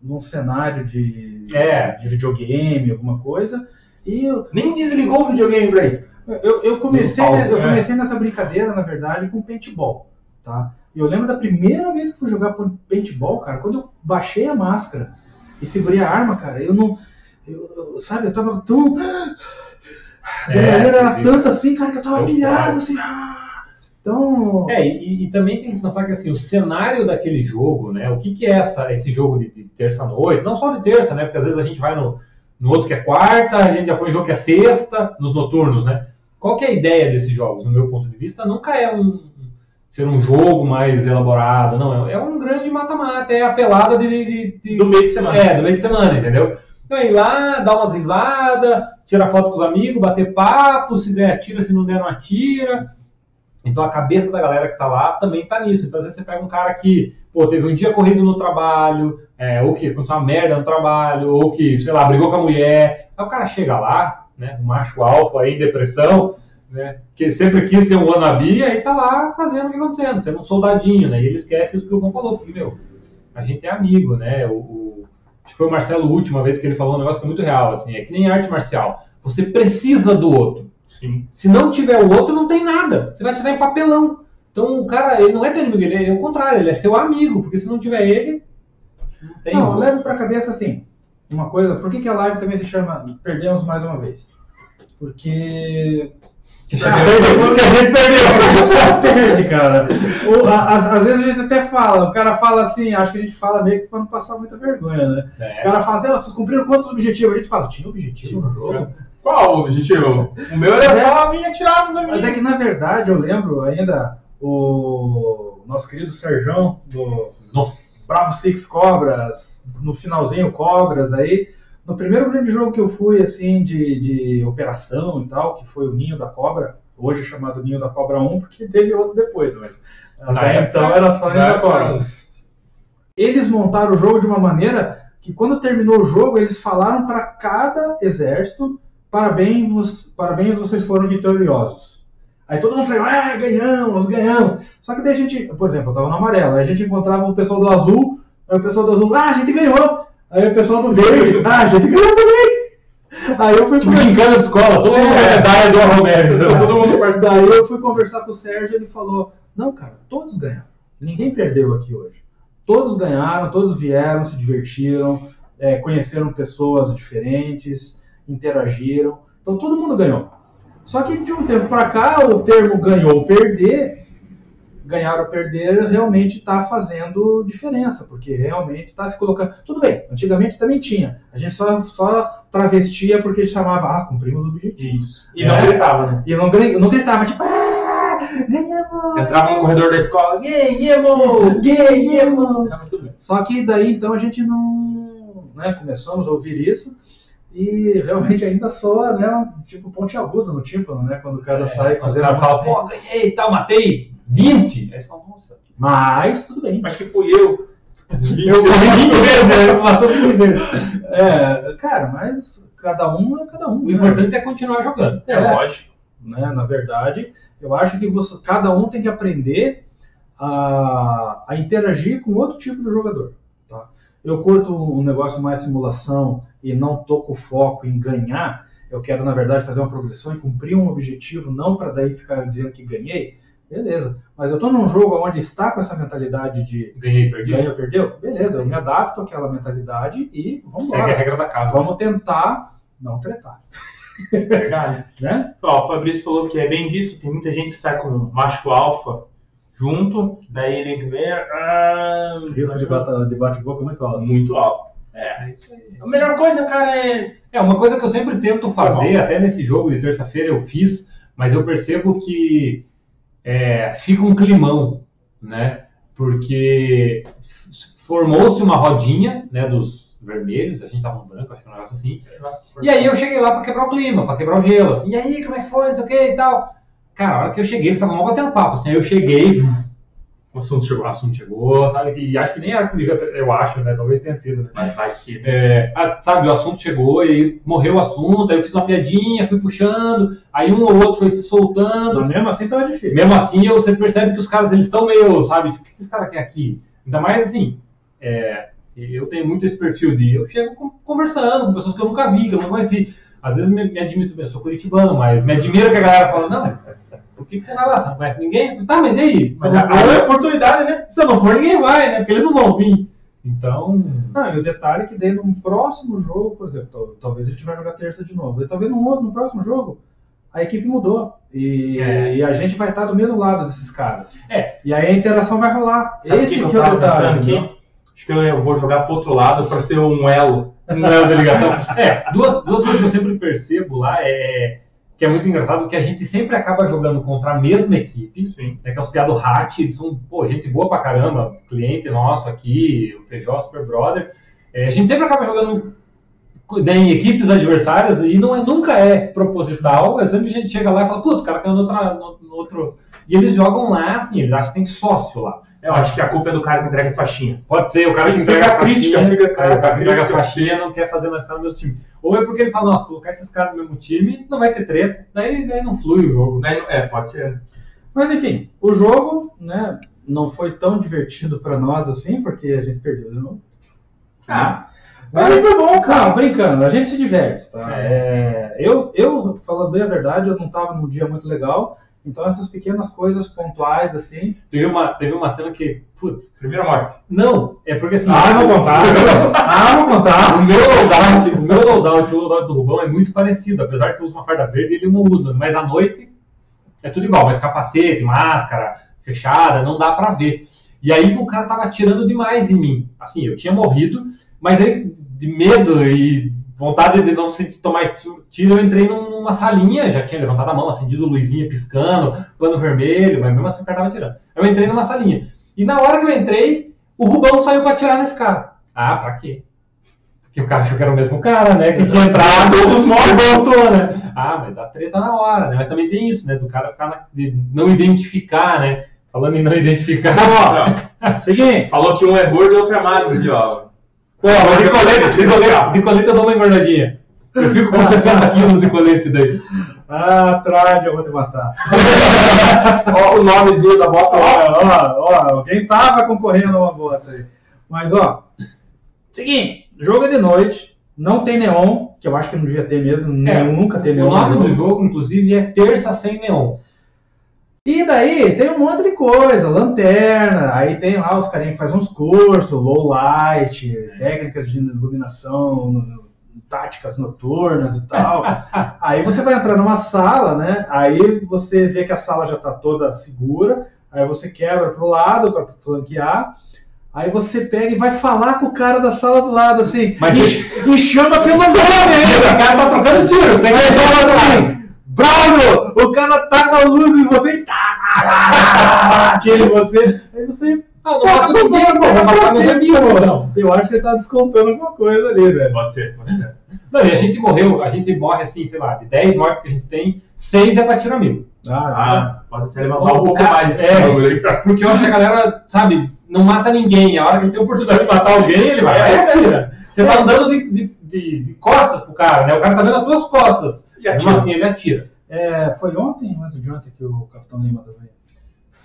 Speaker 1: de um cenário de,
Speaker 2: É.
Speaker 1: de videogame, alguma coisa, e eu,
Speaker 3: Nem desligou o videogame ele.
Speaker 1: eu, eu comecei, né,
Speaker 2: pause,
Speaker 1: eu
Speaker 3: é.
Speaker 1: comecei nessa brincadeira, na verdade, com paintball, tá? E eu lembro da primeira vez que fui jogar paintball, cara, quando eu baixei a máscara e segurei a arma, cara, eu não, eu, eu- sabe, eu tava tão... A
Speaker 2: É,
Speaker 1: adrenalina era
Speaker 2: você
Speaker 1: tanto assim, cara, que eu tava pilhado, assim, ah. Então...
Speaker 2: É, e, e também tem que pensar que assim, o cenário daquele jogo, né? O que, que é essa, esse jogo de, de terça-noite? Não só de terça, né? Porque às vezes a gente vai no, no outro que é quarta, a gente já foi em jogo que é sexta, nos noturnos, né? Qual que é a ideia desses jogos, no meu ponto de vista? Nunca é um ser um jogo mais elaborado, não. É, é um grande mata-mata, é a pelada de, de- de-
Speaker 3: Do meio de semana.
Speaker 2: é, do meio de semana, entendeu? Então é ir lá, dar umas risadas, tirar foto com os amigos, bater papo, se der atira, se não der não atira. Então a cabeça da galera que tá lá também tá nisso. Então às vezes você pega um cara que, pô, teve um dia corrido no trabalho, é, ou que aconteceu uma merda no trabalho, ou que, sei lá, brigou com a mulher. Aí o cara chega lá, né, um macho alfa aí depressão, né, que sempre quis ser um wannabe, aí tá lá fazendo o que tá acontecendo, sendo um soldadinho, né, e ele esquece isso que o João falou, porque, meu, a gente é amigo, né, o, o- acho que foi o Marcelo última vez que ele falou um negócio que é muito real, assim, é que nem arte marcial, você precisa do outro,
Speaker 3: Sim.
Speaker 2: se não tiver o outro, não tem nada. Você vai tirar em papelão. Então o cara, ele não é teu inimigo, ele é o contrário, ele é seu amigo, porque se não tiver ele, não tem.
Speaker 1: Não, leve pra cabeça assim. Uma coisa, por que, que a live também se chama Perdemos Mais Uma Vez? Porque.
Speaker 2: Ah, perdeu, porque a gente perdeu.
Speaker 1: Perde, cara. Ou, a- às, às vezes a gente até fala, o cara fala assim, acho que a gente fala meio que pra não passar muita vergonha, né? O
Speaker 2: É,
Speaker 1: cara fala assim, "Ah, vocês cumpriram quantos objetivos? A gente fala, tinha objetivo no jogo?
Speaker 3: Qual o objetivo? O meu era só vir atirar nos amigos.
Speaker 1: Mas é que na verdade eu lembro ainda o nosso querido Serjão do
Speaker 2: Nossa.
Speaker 1: Bravo Six Cobras, no finalzinho Cobras aí. No primeiro grande jogo que eu fui, assim, de, de operação e tal, que foi o Ninho da Cobra, hoje é chamado Ninho da Cobra 1, porque teve outro depois, mas
Speaker 2: Na
Speaker 1: até
Speaker 2: época,
Speaker 1: então era só Ninho da Cobra.
Speaker 3: um.
Speaker 1: Eles montaram o jogo de uma maneira que quando terminou o jogo, eles falaram para cada exército, parabéns, parabéns, vocês foram vitoriosos. Aí todo mundo falou, ah, ganhamos, ganhamos. Só que daí a gente, por exemplo, eu tava no amarelo, aí a gente encontrava o pessoal do azul, aí o pessoal do azul, ah, a gente ganhou. Aí o pessoal do verde, ah, a gente ganhou também. Aí eu fui
Speaker 2: Tipo,
Speaker 1: conversar-
Speaker 2: gincana de escola, todo mundo
Speaker 1: É.
Speaker 2: medalha do.
Speaker 3: Então, Todo mundo participa.
Speaker 1: Daí eu fui conversar com o Sérgio e ele falou: Não, cara, todos ganharam. Ninguém perdeu aqui hoje. Todos ganharam, todos vieram, se divertiram, é, conheceram pessoas diferentes, interagiram. Então todo mundo ganhou. Só que de um tempo pra cá, o termo ganhou ou perder ganhar ou perder realmente está fazendo diferença, porque realmente está se colocando. Tudo bem, antigamente também tinha. A gente só, só travestia porque chamava, ah, cumprimos o objetivo.
Speaker 3: E não
Speaker 1: É.
Speaker 3: gritava, né?
Speaker 1: E não, não gritava, tipo, ah, ganhamos!
Speaker 3: Entrava no corredor da escola, ganhamos!
Speaker 1: Ganhamos! Só que daí então a gente não. Né, começamos a ouvir isso e realmente ainda soa, né? Tipo ponte aguda no tímpano, né? Quando o cara sai
Speaker 2: Quando
Speaker 1: fazendo.
Speaker 2: cara fala, pô, ganhei e tal, matei 20. Aí você fala, nossa.
Speaker 1: Mas tudo bem.
Speaker 3: Acho que fui eu.
Speaker 2: Eu corri 20 vezes, né? Matou 20 vezes.
Speaker 1: É, cara, mas cada um é cada um.
Speaker 2: O
Speaker 1: né?
Speaker 2: importante é continuar jogando.
Speaker 3: É, lógico.
Speaker 1: né? Na verdade, eu acho que você, cada um tem que aprender a, a interagir com outro tipo de jogador. Tá? Eu curto um negócio mais simulação e não tô com foco em ganhar. Eu quero, na verdade, fazer uma progressão e cumprir um objetivo, não para daí ficar dizendo que ganhei. Beleza. Mas eu tô num jogo onde está com essa mentalidade de
Speaker 2: Ganhei, perdi.
Speaker 1: ganha ou perdeu. Beleza, eu me adapto àquela mentalidade e vamos
Speaker 2: Segue a
Speaker 1: lá.
Speaker 2: regra da casa.
Speaker 1: Vamos tentar não tretar.
Speaker 3: É verdade.
Speaker 1: Né?
Speaker 3: Ó, o Fabrício falou que é bem disso. Tem muita gente que sai com macho alfa junto, daí ele vem. Ah,
Speaker 1: Risco de bate-boca muito alto.
Speaker 3: muito alto. É. A melhor coisa, cara, é.
Speaker 2: É, uma coisa que eu sempre tento fazer, até nesse jogo de terça-feira eu fiz, mas eu percebo que é, fica um climão, né? Porque formou-se uma rodinha, né, dos vermelhos, a gente tava no branco, acho que é um negócio assim. E aí eu cheguei lá pra quebrar o clima, pra quebrar o gelo, assim, e aí, como é que foi, não sei o que e tal. Cara, a hora que eu cheguei, eles estavam mal batendo papo, assim, aí eu cheguei,
Speaker 3: O assunto chegou.
Speaker 2: o assunto chegou, sabe, e acho que nem era comigo, eu acho, né, talvez tenha sido, né.
Speaker 3: Vai, vai que.
Speaker 2: É, ah, sabe, o assunto chegou e morreu o assunto, aí eu fiz uma piadinha, fui puxando, aí um ou outro foi se soltando.
Speaker 1: Mas mesmo assim tava difícil.
Speaker 2: Mesmo assim, você percebe que os caras eles estão meio, sabe, tipo, o que esse cara quer aqui? Ainda mais assim, é, eu tenho muito esse perfil de eu chego conversando com pessoas que eu nunca vi, que eu não conheci. Às vezes me, me admito, eu sou curitibano, mas me admira que a galera fala, não, por que, que você vai lá? Você não conhece ninguém? Tá, mas e aí?
Speaker 3: Mas a,
Speaker 2: não
Speaker 3: a
Speaker 2: for,
Speaker 3: oportunidade, né?
Speaker 2: se eu não for, ninguém vai, né? Porque eles não vão vir. Então,
Speaker 1: Não, e o detalhe é que daí num próximo jogo, por exemplo, tal- talvez a gente vai jogar terça de novo. E talvez no, outro- no próximo jogo a equipe mudou. E,
Speaker 2: É.
Speaker 1: e a gente vai estar do mesmo lado desses caras.
Speaker 2: É.
Speaker 1: E aí a interação vai rolar.
Speaker 3: Sabe
Speaker 1: Esse
Speaker 3: que, que
Speaker 1: que
Speaker 3: eu
Speaker 1: é
Speaker 3: tava pensando aqui? Acho que eu vou jogar pro outro lado pra ser um elo.
Speaker 2: Não é uma delegação. É, duas, duas coisas que eu sempre percebo lá é que é muito engraçado que a gente sempre acaba jogando contra a mesma equipe,
Speaker 3: Sim.
Speaker 2: né, que é os piados Hat, eles são pô, gente boa pra caramba, cliente nosso aqui, o Feijó, Super Brother. É, a gente sempre acaba jogando né, em equipes adversárias e não é, nunca é proposital, é sempre a gente chega lá e fala, puto, o cara caiu no, outra- no- no outro. E eles jogam lá, assim, eles acham que tem sócio lá.
Speaker 3: Eu acho que a culpa é do cara que entrega as faixinhas.
Speaker 2: Pode ser, o cara que entrega
Speaker 3: a crítica, fica
Speaker 2: é, o cara que entrega a faixinha não quer fazer mais ficar no mesmo time. Ou é porque ele fala, nossa, colocar esses caras no mesmo time, não vai ter treta, daí, daí não flui o jogo.
Speaker 3: Daí É, pode ser.
Speaker 1: Mas enfim, o jogo né, não foi tão divertido pra nós assim, porque a gente perdeu de novo.
Speaker 3: Ah,
Speaker 1: Mas é bom, cara, brincando, a gente se diverte, tá? É, eu, eu, falando bem a verdade, eu não tava num dia muito legal, então essas pequenas coisas pontuais, assim.
Speaker 2: Teve uma, teve uma cena que, putz,
Speaker 3: primeira morte.
Speaker 2: não, é porque assim...
Speaker 1: Ah, vou contar! ah, vou contar!
Speaker 2: O meu loadout, o meu loadout e o loadout do Rubão é muito parecido, apesar que eu uso uma farda verde e ele uma usa, mas à noite é tudo igual, mas capacete, máscara, fechada, não dá pra ver. E aí o cara tava atirando demais em mim. Assim, eu tinha morrido, mas aí de medo e vontade de não sentir tomar tiro, eu entrei numa salinha, já tinha levantado a mão, acendido luzinha piscando, pano vermelho, mas mesmo assim o cara tava atirando. Eu entrei numa salinha. E na hora que eu entrei, o Rubão saiu pra atirar nesse cara. Ah, pra quê? Porque o cara achou que era o mesmo cara, né? Que tinha entrado, todos mortos, né? Ah, mas dá treta na hora, né? Mas também tem isso, né? Do cara ficar na, de não identificar, né? Falando em não identificar.
Speaker 3: Não,
Speaker 1: Seguinte,
Speaker 3: falou que um é gordo e outro é magro aqui, ó.
Speaker 2: Pô, mas de colete, de colete, de colete eu dou uma engordadinha. Eu fico com 60 quilos de colete daí.
Speaker 1: ah, Trade, eu vou te matar.
Speaker 3: Ó, o nomezinho da bota lá.
Speaker 1: ó, ó, alguém tava concorrendo a uma bota aí. Mas, ó, seguinte, jogo é de noite, não tem neon, que eu acho que não devia ter mesmo, nenhum, nunca tem
Speaker 2: O
Speaker 1: neon.
Speaker 2: nome
Speaker 1: no
Speaker 2: do jogo, inclusive, é Terça Sem Neon.
Speaker 1: E daí tem um monte de coisa, lanterna, aí tem lá os carinhas que fazem uns cursos, low light, técnicas de iluminação, táticas noturnas e tal. aí você vai entrar numa sala, né? Aí você vê que a sala já está toda segura, Aí você quebra pro lado para flanquear. Aí você pega e vai falar com o cara da sala do lado, assim,
Speaker 2: Mas
Speaker 1: e, e chama pelo nome
Speaker 2: O cara tá trocando tiro, tem que
Speaker 1: fala assim, Bravo! O cara tá na luz em você e tá atira em você. Aí você.
Speaker 2: Ah, não mata ninguém, pô, vai matar meus amigos, não.
Speaker 1: Eu acho que ele tá descontando alguma coisa ali, velho.
Speaker 3: Pode ser, pode ser.
Speaker 2: Não, e a gente morreu, a gente morre assim, sei lá, de 10 mortes que a gente tem, 6 é pra tiro amigo.
Speaker 3: Ah, pode ser levantar
Speaker 2: O
Speaker 3: um pouco mais
Speaker 2: é.
Speaker 3: cara.
Speaker 2: Porque eu acho que a galera, sabe, não mata ninguém. A hora que ele tem a oportunidade de matar alguém, ele vai e
Speaker 3: É.
Speaker 2: atira. Você tá andando de, de- de- de costas pro cara, né? O cara tá vendo as tuas costas.
Speaker 3: E atira.
Speaker 2: assim, ele atira.
Speaker 1: É, foi ontem ou antes de ontem que o Capitão Lima também?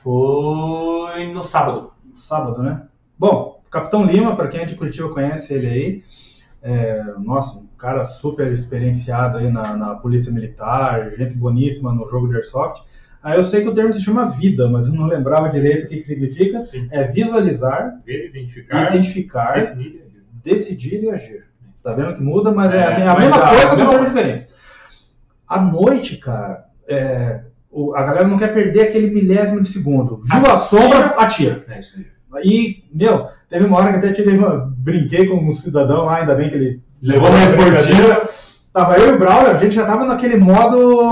Speaker 3: Foi no sábado.
Speaker 1: Sábado, né? Bom, o Capitão Lima, para quem é de Curitiba conhece ele aí, é, nossa, um cara super experienciado aí na, na polícia militar, gente boníssima no jogo de Airsoft. Aí eu sei que o termo se chama vida, mas eu não lembrava direito o que, que significa.
Speaker 3: Sim.
Speaker 1: É visualizar,
Speaker 2: Ver, identificar,
Speaker 1: identificar,
Speaker 2: definir.
Speaker 1: decidir e agir. Tá vendo que muda, mas é,
Speaker 3: É,
Speaker 1: a
Speaker 3: mas
Speaker 1: mesma coisa termos
Speaker 3: coisa.
Speaker 1: diferentes. À noite, cara, é, o- a galera não quer perder aquele milésimo de segundo. Viu a sombra, atira.
Speaker 2: É isso aí.
Speaker 1: E, meu, teve uma hora que até tirei uma, brinquei com um cidadão lá, ainda bem que ele
Speaker 2: Levou mais
Speaker 1: brincadeira. Tava eu e o Braulio, a gente já tava naquele modo.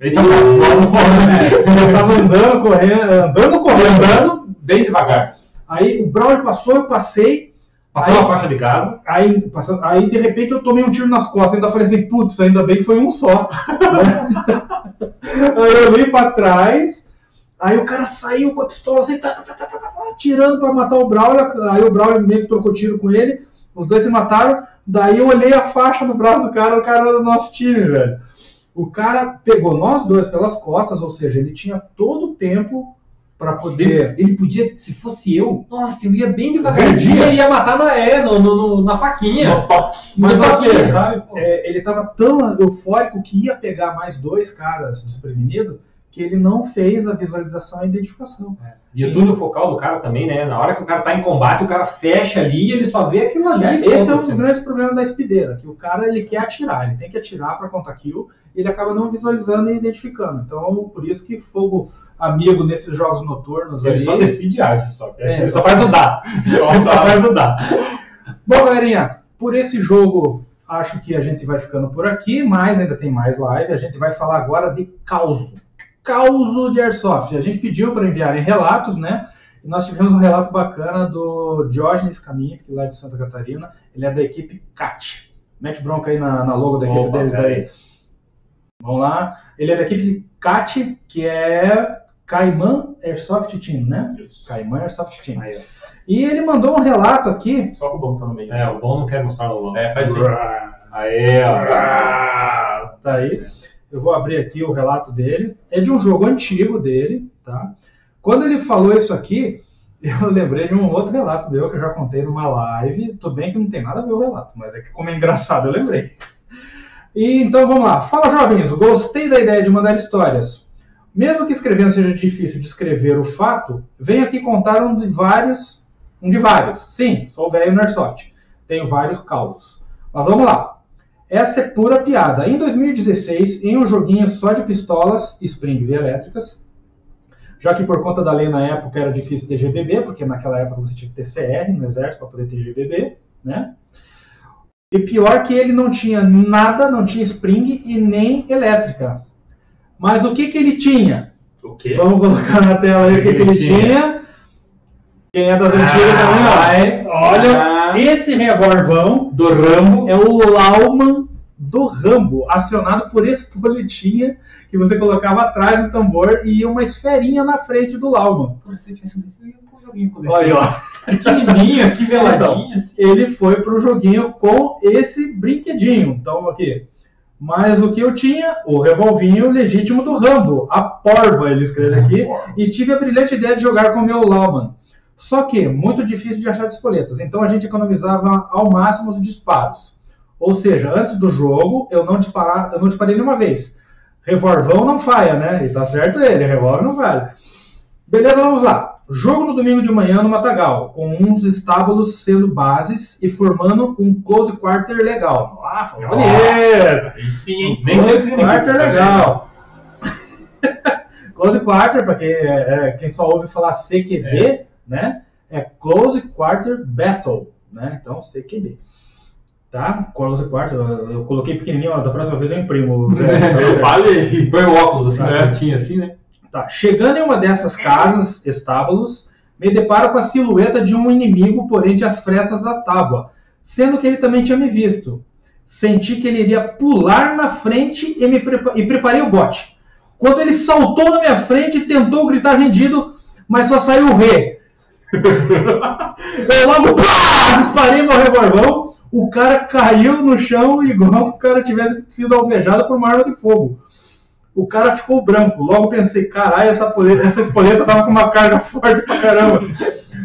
Speaker 2: Esse é o modo forte, né?
Speaker 1: Eu tava andando, correndo, andando, correndo, andando.
Speaker 2: Bem devagar.
Speaker 1: Aí o Braulio passou, eu passei.
Speaker 2: Passou
Speaker 1: Aí-
Speaker 2: a faixa de casa.
Speaker 1: Aí, aí de repente eu tomei um tiro nas costas. Ainda falei assim, putz, ainda bem que foi um só. aí eu olhei pra trás. Aí o cara saiu com a pistola assim, tá, tá, tá, tá, tá, tá, atirando pra matar o Braulio. Aí o Braulio meio que trocou tiro com ele. Os dois se mataram. Daí eu olhei a faixa no braço do cara, o cara do nosso time, velho. O cara pegou nós dois pelas costas, ou seja, ele tinha todo o tempo pra
Speaker 2: Ele,
Speaker 1: poder.
Speaker 2: ele podia, se fosse eu, nossa, eu ia bem devagarzinho
Speaker 1: Perdia.
Speaker 2: e ia matar na, é, no, no- no- na faquinha.
Speaker 3: No toque.
Speaker 1: Mas
Speaker 2: faquinha, sabe?
Speaker 1: É, ele tava tão eufórico que ia pegar mais dois caras desprevenidos que ele não fez a visualização e identificação.
Speaker 2: E o túnel focal do cara também, né? Na hora que o cara tá em combate, o cara fecha ali e ele só vê aquilo ali.
Speaker 1: É, esse é um dos grandes problemas da espideira, que o cara ele quer atirar, ele tem que atirar para contar kill e ele acaba não visualizando e identificando. Então, por isso que fogo amigo nesses jogos noturnos
Speaker 2: Ele
Speaker 1: ali.
Speaker 2: só decide e age, só.
Speaker 1: É,
Speaker 2: ele só faz o dar. Só, ele só faz o dar.
Speaker 1: Bom, galerinha, por esse jogo acho que a gente vai ficando por aqui, mas ainda tem mais live. A gente vai falar agora de causo. Causo de Airsoft. A gente pediu para enviarem relatos, né? E nós tivemos um relato bacana do Diógenes Kaminski, lá de Santa Catarina. Ele é da equipe CAT. Mete bronca aí na, na logo da equipe
Speaker 2: Opa,
Speaker 1: deles
Speaker 2: pera
Speaker 1: aí. Vamos lá. Ele é da equipe CAT, que é Caimã Airsoft Team, né?
Speaker 3: Isso.
Speaker 1: Caimã Airsoft Team.
Speaker 2: Aí.
Speaker 1: E ele mandou um relato aqui
Speaker 3: Só que o bom tá no meio.
Speaker 2: É, o bom não quer mostrar o LOL.
Speaker 3: É, faz sim.
Speaker 2: Aí, ó.
Speaker 1: Tá aí. Eu vou abrir aqui o relato dele. É de um jogo antigo dele, tá? Quando ele falou isso aqui, eu lembrei de um outro relato meu que eu já contei numa live. Tudo bem que não tem nada a ver o relato, mas é que como é engraçado eu lembrei. E então vamos lá. Fala jovens, gostei da ideia de mandar histórias. Mesmo que escrevendo seja difícil de escrever o fato, venho aqui contar um de vários, um de vários. Sim, sou velho no Airsoft. Tenho vários causos. Mas vamos lá. Essa é pura piada. Em 2016, em um joguinho só de pistolas, springs e elétricas, já que por conta da lei na época era difícil ter GBB, porque naquela época você tinha que ter CR no exército para poder ter GBB, né? E pior que ele não tinha nada, não tinha spring e nem elétrica. Mas o que que ele tinha?
Speaker 3: O quê?
Speaker 1: Vamos colocar na tela aí o que, que ele tinha. Quem é das antigas também, ó. Olha, esse revolvão
Speaker 2: do Rambo.
Speaker 1: é o Lauman do Rambo, acionado por esse boletinha que você colocava atrás do tambor e uma esferinha na frente do Lauman.
Speaker 2: Pô, se eu tivesse um desse, eu ia um joguinho com desse.
Speaker 1: Olha, ó.
Speaker 2: Pequenininho, aqui veladinho. assim.
Speaker 1: Ele foi pro joguinho com esse brinquedinho. Então, aqui. Mas o que eu tinha? O revolvinho legítimo do Rambo, a porva, ele escreve aqui. E tive a brilhante ideia de jogar com o meu Lauman. Só que muito difícil de achar espoletas, então a gente economizava ao máximo os disparos. Ou seja, antes do jogo eu não disparar, eu não disparei nenhuma vez. Revolvão não falha, né? E tá certo ele, revólver não falha. Beleza, vamos lá. Jogo no domingo de manhã no Matagal, com uns estábulos sendo bases e formando um close quarter legal. Ah, foi bonito!
Speaker 3: Aí sim, hein?
Speaker 2: Nem sei o que
Speaker 1: Close quarter legal. Close Quarter, para quem, é, é, quem só ouve falar CQB, né? É Close Quarter Battle, né? Então, CQB. Tá? Close Quarter, eu, coloquei pequenininho, ó, da próxima vez eu imprimo.
Speaker 3: Eu falei.
Speaker 2: Põe o óculos assim,
Speaker 3: É.
Speaker 2: na cantinha assim, né?
Speaker 1: Tá. Chegando em uma dessas casas, estábulos, me deparo com a silhueta de um inimigo por entre as frestas da tábua, sendo que ele também tinha me visto. Senti que ele iria pular na frente e, me prepa- e preparei o bote. Quando ele saltou na minha frente e tentou gritar rendido, mas só saiu o ré. Eu logo pá, disparei meu revolvão, o cara caiu no chão igual o cara tivesse sido alvejado por uma arma de fogo. O cara ficou branco. Logo pensei, caralho, essa, essa espoleta tava com uma carga forte pra caramba.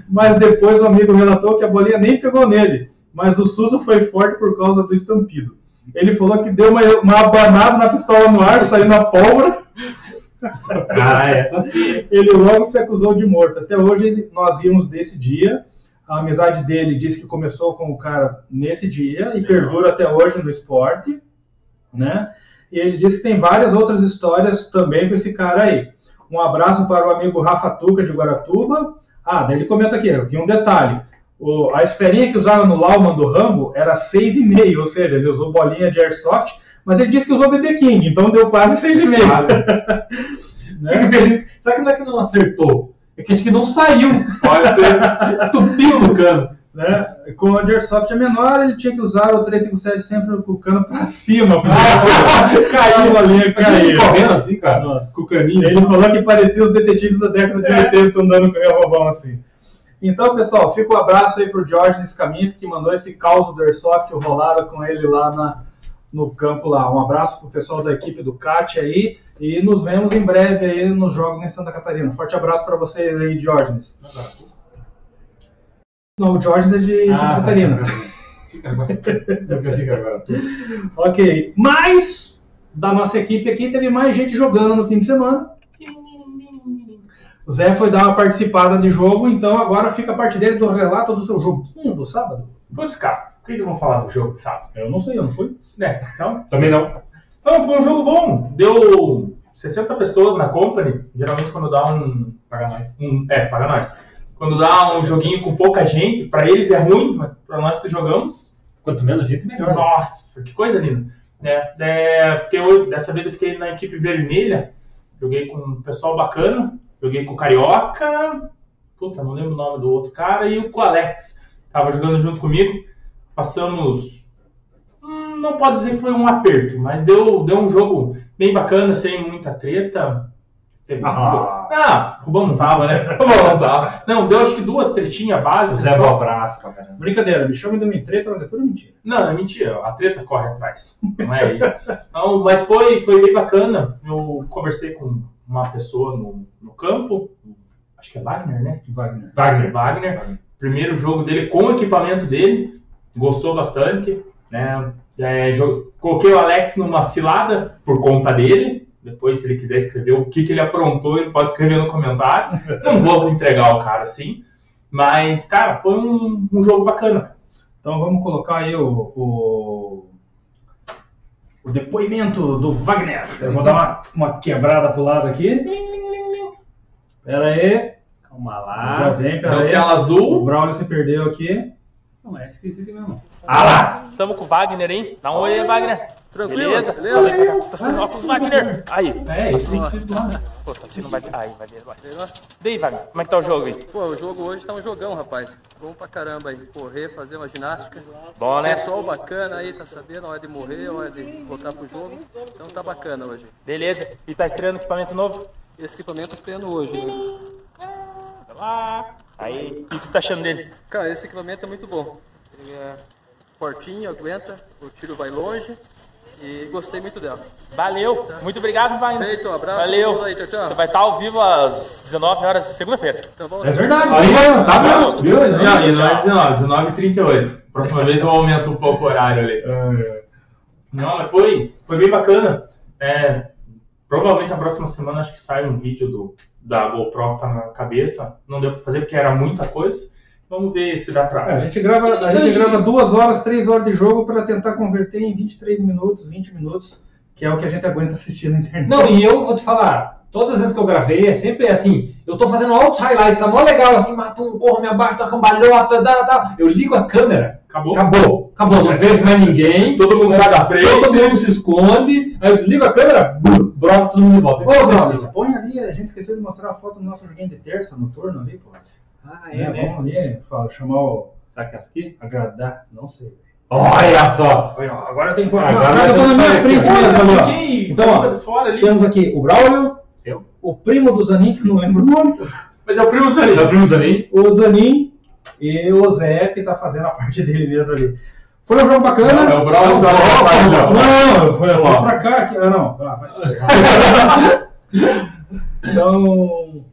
Speaker 1: Mas depois o amigo relatou que a bolinha nem pegou nele. Mas o susto foi forte por causa do estampido. Ele falou que deu uma, uma abanada na pistola no ar, saindo a pólvora.
Speaker 2: Ah, essa sim.
Speaker 1: Ele logo se acusou de morto. Até hoje nós rimos desse dia. A amizade dele diz que começou com o cara nesse dia e perdura até hoje no esporte, né? E ele diz que tem várias outras histórias também com esse cara aí. Um abraço para o amigo Rafa Tuca de Guaratuba. Ah, daí ele comenta aqui, aqui um detalhe. O- a esferinha que usava no Lauman do Rambo era 6,5, ou seja, ele usou bolinha de airsoft, mas ele disse que usou BB King, então deu quase 6,5.
Speaker 2: Fica feliz. Será que não é que não acertou? É que acho que não saiu.
Speaker 3: Pode ser.
Speaker 2: Tupiu no cano.
Speaker 1: né? Com o Airsoft é menor, ele tinha que usar o 357 sempre com o cano pra cima. caiu a linha, caiu.
Speaker 2: correndo assim, cara.
Speaker 1: Nossa.
Speaker 2: Com o caninho.
Speaker 1: Ele falou que parecia os detetives da década de 80 andando com o revolvão assim. Então, pessoal, fica um abraço aí pro Diógenes Kaminski, que mandou esse caos do Airsoft rolado com ele lá na, no campo lá. Um abraço pro pessoal da equipe do CAT aí e nos vemos em breve aí nos jogos em Santa Catarina. Forte abraço para você aí, Diógenes. Não, o Diógenes é de Santa
Speaker 2: Ah,
Speaker 1: Catarina.
Speaker 2: Fica agora. Fica, agora.
Speaker 1: Ok. Mas, da nossa equipe aqui, teve mais gente jogando no fim de semana. O Zé foi dar uma participada de jogo, então agora fica a parte dele do relato do seu joguinho do sábado.
Speaker 3: Putz, cara, o que que eu vou falar do jogo de sábado?
Speaker 1: Eu não sei, eu não fui.
Speaker 3: É, então,
Speaker 2: Também não.
Speaker 3: Não, foi um jogo bom. Deu 60 pessoas na company. Geralmente quando dá um.
Speaker 2: Paga nós.
Speaker 3: um é, paga nós. Quando dá um joguinho com pouca gente, pra eles é ruim, mas pra nós que jogamos,
Speaker 2: Quanto menos gente, melhor.
Speaker 3: nossa, que coisa linda. É, é, porque eu, dessa vez eu fiquei na equipe vermelha, joguei com um pessoal bacana, joguei com o Carioca, puta, não lembro o nome do outro cara, e com o Alex. Tava jogando junto comigo. Passamos. hum, Não pode dizer que foi um aperto, mas deu, deu um jogo bem bacana, sem muita treta. Teve-
Speaker 1: Ah.
Speaker 3: ah, o Rubão não tava, né? Rubão não tava. Não, deu acho que duas tretinhas básicas.
Speaker 2: Zé
Speaker 3: só.
Speaker 2: um abraço pra caramba.
Speaker 1: Brincadeira, me chama de uma treta, mas depois é mentira.
Speaker 3: Não, é mentira. A treta corre atrás. Não é aí. Então, mas foi, foi bem bacana. Eu conversei com uma pessoa no, no campo. Acho que é Wagner, né?
Speaker 1: Wagner.
Speaker 3: Wagner. Wagner. Primeiro jogo dele com o equipamento dele. Gostou bastante. Né? É, coloquei o Alex numa cilada por conta dele. Depois, se ele quiser escrever o que, que ele aprontou, ele pode escrever no comentário. Não vou entregar o cara assim. Mas, cara, foi um, um jogo bacana.
Speaker 1: Então vamos colocar aí o, o, o depoimento do Wagner. Eu vou dar uma, uma quebrada pro lado aqui. Pera aí.
Speaker 2: Calma
Speaker 1: Já
Speaker 2: lá.
Speaker 1: vem, pera
Speaker 3: Meu
Speaker 1: aí.
Speaker 3: tela
Speaker 1: O
Speaker 3: azul.
Speaker 1: Braulio se perdeu aqui.
Speaker 2: Não, é esqueci aqui mesmo.
Speaker 3: Ah lá! Tamo com o Wagner, hein? Dá um oi aí, Wagner.
Speaker 4: Tranquilo?
Speaker 3: Beleza?
Speaker 4: Beleza?
Speaker 3: Você tá sem óculos, Wagner. Aí.
Speaker 2: É,
Speaker 3: Assim.
Speaker 2: lá.
Speaker 3: Pô, tá assim, não vai... Aí, vai ver, vai. Daí, Wagner, como é que tá o jogo aí?
Speaker 4: Pô, o jogo hoje tá um jogão, rapaz. Bom pra caramba aí. Correr, fazer uma ginástica.
Speaker 3: Bom, né?
Speaker 4: Pessoal bacana aí, tá sabendo a hora de morrer, a hora de voltar pro jogo. Então tá bacana hoje.
Speaker 3: Beleza. E tá estreando equipamento novo?
Speaker 4: Esse equipamento eu treino hoje, né?
Speaker 3: Aí, o que você tá achando dele?
Speaker 4: Cara, esse equipamento é muito bom. Ele é fortinho, aguenta, o tiro vai longe e gostei muito dela.
Speaker 3: Valeu. Muito obrigado, Wagner.
Speaker 4: Feito, um abraço.
Speaker 3: Valeu.
Speaker 4: Aí, tchau, tchau.
Speaker 3: Você vai estar ao vivo às 19 horas, segunda-feira.
Speaker 4: Então
Speaker 1: É verdade.
Speaker 2: Aí, tá vendo? Viu?
Speaker 3: Não, e não é 19, 19 e 38. Próxima vez eu aumento um pouco o horário ali. Não, mas foi, foi bem bacana. É, provavelmente na próxima semana acho que sai um vídeo do, da GoPro que tá na cabeça. Não deu pra fazer porque era muita coisa. Vamos ver se dá
Speaker 1: É, a
Speaker 3: pra.
Speaker 1: gente grava, a gente grava duas horas, três horas de jogo para tentar converter em 23 minutos, 20 minutos, que é o que a gente aguenta assistir na internet.
Speaker 2: Não, e eu vou te falar, todas as vezes que eu gravei, é sempre assim, eu tô fazendo altos highlights, tá mó legal, assim, mata um, corro, me abaixo, tá cambalhota, dá, dá. Eu ligo a câmera,
Speaker 3: Acabou?
Speaker 2: acabou, acabou, não vejo mais ninguém.
Speaker 3: Todo mundo sai da frente.
Speaker 2: Todo mundo se esconde, aí eu desligo a câmera, bum, brota todo mundo de volta.
Speaker 1: Ô,
Speaker 2: assim,
Speaker 1: põe ali, a gente esqueceu de mostrar a foto do nosso joguinho de terça no turno ali, pô.
Speaker 2: Ah,
Speaker 1: É,
Speaker 2: é, né?
Speaker 1: Vamos ali, fala, chamar o.
Speaker 2: Será que é
Speaker 1: agradar, não sei.
Speaker 2: Olha só!
Speaker 1: Olha, agora tem que
Speaker 2: Agora
Speaker 1: Agora eu tô na minha frente mesmo ali, ó. Então, ó. Temos aqui o Braulio,
Speaker 2: Eu?
Speaker 1: o primo do Zanin, que não lembro o nome,
Speaker 3: Mas é o primo do Zanin.
Speaker 2: Tá perguntando aí?
Speaker 1: o Zanin e o Zé, que tá fazendo a parte dele mesmo ali. Foi um jogo bacana.
Speaker 2: Não, é o o Braulio,
Speaker 1: não, foi, foi pra cá. Aqui. Ah, não. Ah, vai ser. então,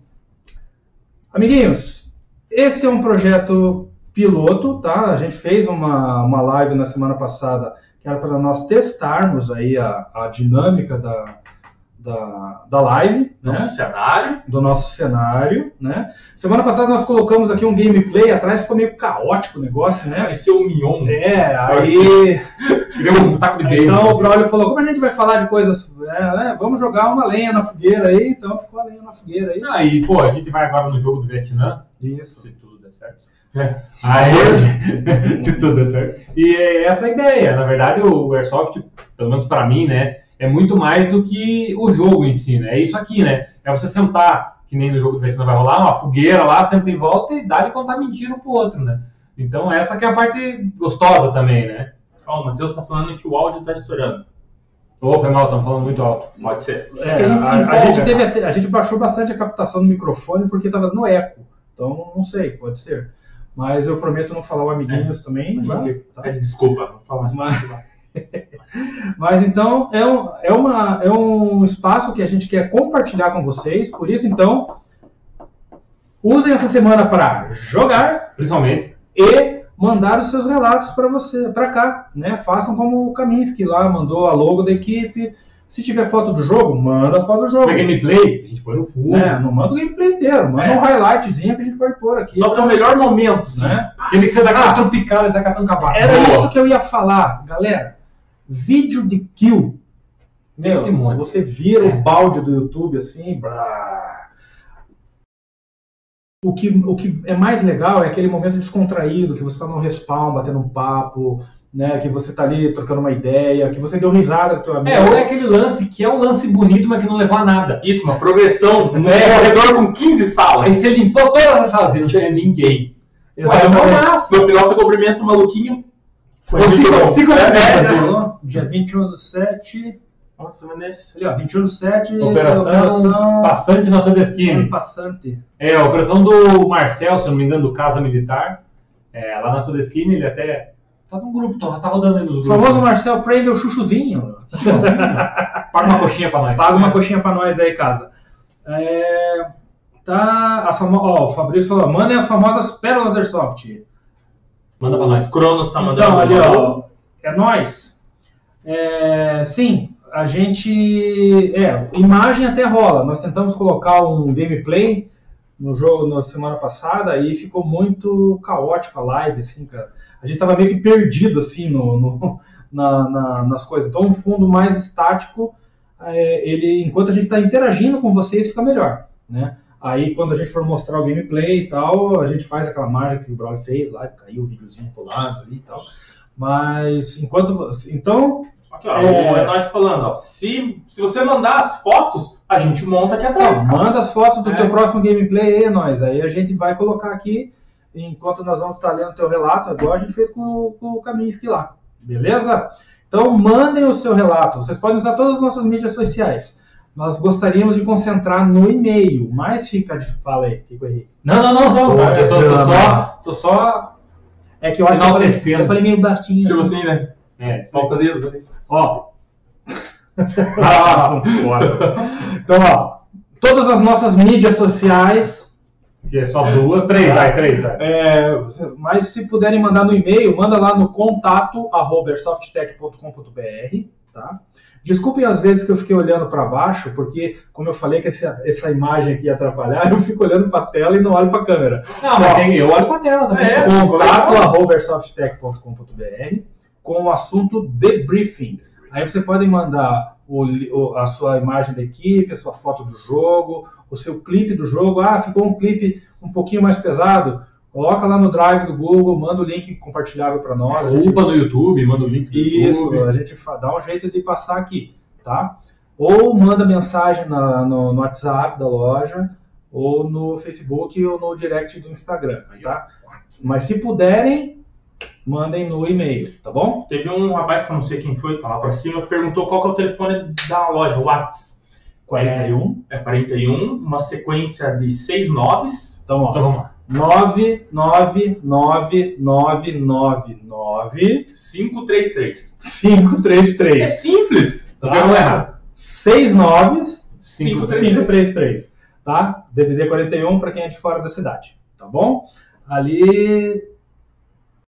Speaker 1: amiguinhos, esse é um projeto piloto, tá? A gente fez uma, uma live na semana passada que era para nós testarmos aí a, a dinâmica da, da, da live, né?
Speaker 3: Nosso cenário.
Speaker 1: do nosso cenário, né? Semana passada nós colocamos aqui um gameplay atrás, ficou meio caótico o negócio, né?
Speaker 3: Pareceu o Mion.
Speaker 1: É, aí
Speaker 2: Queria um taco de beijo.
Speaker 1: então o Braulio falou, como a gente vai falar de coisas, é, é, vamos jogar uma lenha na fogueira aí, então ficou a lenha na fogueira aí.
Speaker 2: Aí, Ah, pô, a gente vai agora no jogo do Vietnã,
Speaker 1: Isso.
Speaker 2: se tudo der certo. Aí, se tudo der certo. E é essa a ideia. Na verdade, o Airsoft, pelo menos pra mim, né, é muito mais do que o jogo em si, né? É isso aqui, né? É você sentar, que nem no jogo do Vietnã vai rolar, uma fogueira lá, senta em volta e dá de contar mentira um pro outro, né? Então essa que é a parte gostosa também, né?
Speaker 3: Ó, o Matheus tá falando que o áudio tá estourando.
Speaker 2: Ô, foi mal, estamos falando muito alto.
Speaker 3: Pode ser.
Speaker 1: É,
Speaker 3: a gente se
Speaker 1: a, a gente teve até- a gente baixou bastante a captação do microfone porque estava dando eco. Então, não sei, pode ser. Mas eu prometo não falar o amiguinhos também.
Speaker 3: A
Speaker 1: né?
Speaker 3: gente
Speaker 1: Tá?
Speaker 3: pede desculpa. Não fala mais.
Speaker 1: Mas, mas então é um, é, uma, é um espaço que a gente quer compartilhar com vocês. Por isso, então, usem essa semana para jogar
Speaker 2: Principalmente.
Speaker 1: e mandar os seus relatos para você, para cá, né? Façam como o Kaminsky lá mandou a logo da equipe. Se tiver foto do jogo, manda a foto do jogo.
Speaker 2: Pra gameplay, a gente põe no fundo.
Speaker 1: Né? Não manda o gameplay inteiro, manda
Speaker 3: É.
Speaker 1: um highlightzinho que a gente pode pôr aqui.
Speaker 3: Só que é o melhor momento, sim.
Speaker 1: né?
Speaker 2: Aquele que você dá aquela tropicada e sai catando cavaco.
Speaker 1: Era
Speaker 2: Boa.
Speaker 1: isso que eu ia falar, galera. Vídeo de kill. Meu,
Speaker 2: Tem um
Speaker 1: você vira
Speaker 2: É.
Speaker 1: o balde do YouTube assim, blá. O que, o que é mais legal é aquele momento descontraído, que você está no respawn, batendo um papo, né? Que você tá ali trocando uma ideia, que você deu risada com teu amigo.
Speaker 2: É, ou é aquele lance que é um lance bonito, mas que não levou a nada.
Speaker 3: Isso, uma progressão. Um
Speaker 2: É.
Speaker 3: corredor com 15 salas.
Speaker 2: Aí você limpou todas as salas e não tinha ninguém.
Speaker 3: Ué,
Speaker 1: Exatamente.
Speaker 3: mas no final você cumprimenta o maluquinho.
Speaker 1: Muito bom.
Speaker 3: se.
Speaker 1: É, Dia 21 do 7.
Speaker 3: Nossa, mas nesse.
Speaker 1: Ali, ó, 21 do 7.
Speaker 2: Operação Passante na Todeskine.
Speaker 1: Passante.
Speaker 2: É, a operação do Marcel, se não me engano, do Casa Militar. É, lá na Todeskine, ele até. Tá num grupo, tá, tá rodando aí nos
Speaker 1: O
Speaker 2: grupos.
Speaker 1: famoso Marcel prende o chuchuzinho.
Speaker 2: Paga uma coxinha pra nós.
Speaker 1: Paga uma coxinha pra nós aí, casa. É, tá. As famo... ó, o Fabrício falou: mandem as famosas pérolas da Airsoft.
Speaker 2: Manda pra nós.
Speaker 3: Cronos tá mandando.
Speaker 1: Então, ali, ó. É nós. É, sim, a gente. É, imagem até rola. Nós tentamos colocar um gameplay no jogo na semana passada e ficou muito caótico a live, assim, cara. A gente tava meio que perdido, assim, no, no- na- na- nas coisas. Então, um fundo mais estático, é, ele, enquanto a gente está interagindo com vocês, fica melhor, né? Aí, quando a gente for mostrar o gameplay e tal, a gente faz aquela mágica que o Brawl fez lá, caiu o videozinho pro lado ali e tal. Mas, enquanto... Então,
Speaker 3: Aqui, ó,
Speaker 1: É.
Speaker 3: é nós falando, ó. Se, se você mandar as fotos, a gente monta aqui atrás.
Speaker 1: Manda as fotos do
Speaker 3: É.
Speaker 1: teu próximo gameplay aí, nós. Aí a gente vai colocar aqui, enquanto nós vamos estar lendo teu relato, igual a gente fez com, o- com o Kaminsky lá. Beleza? Então mandem o seu relato. Vocês podem usar todas as nossas mídias sociais. Nós gostaríamos de concentrar no e-mail, mas fica de. Fala aí, eu errei?
Speaker 2: Não, não, não, não.
Speaker 1: Pô,
Speaker 2: eu tô, tô só. Tô só.
Speaker 1: É que eu acho que eu falei, eu falei meio baixinho.
Speaker 3: Tipo assim, né?
Speaker 2: É, aí.
Speaker 3: Falta dedo. né?
Speaker 2: Ó. Ah,
Speaker 1: Então, ó, todas as nossas mídias sociais,
Speaker 2: que é só duas, três, vai, três, vai.
Speaker 1: É, mas se puderem mandar no e-mail, manda lá no contato arroba tá? Desculpem as vezes que eu fiquei olhando para baixo, porque, como eu falei que essa, essa imagem aqui ia atrapalhar, eu fico olhando para a tela e não olho para a câmera.
Speaker 2: Não, mas tem, eu olho pra tela também.
Speaker 3: É,
Speaker 1: Contato arroba airsoftech.com.br com o assunto debriefing. Aí você pode mandar o- a sua imagem da equipe, a sua foto do jogo, o seu clipe do jogo. Ah, ficou um clipe um pouquinho mais pesado. Coloca lá no Drive do Google, manda o link compartilhável para nós. a gente
Speaker 2: Upa no YouTube, manda o link do
Speaker 1: isso,
Speaker 2: YouTube.
Speaker 1: a gente dá um jeito de passar aqui, tá? Ou manda mensagem na- no, no WhatsApp da loja, ou no Facebook, ou no direct do Instagram, tá? Mas se puderem, mandem no e-mail, tá bom?
Speaker 3: Teve um rapaz que eu não sei quem foi, tá lá pra cima, perguntou qual que é o telefone da loja, o Whats.
Speaker 1: 41.
Speaker 3: É 41, uma sequência de seis noves.
Speaker 1: Então, ó,
Speaker 2: Então vamos lá.
Speaker 1: 99999
Speaker 3: 533. É
Speaker 1: 533.
Speaker 3: simples.
Speaker 2: Tá pegando errado.
Speaker 1: 6 noves
Speaker 3: 533.
Speaker 1: 533, tá? DDD 41 para quem é de fora da cidade, tá bom? Ali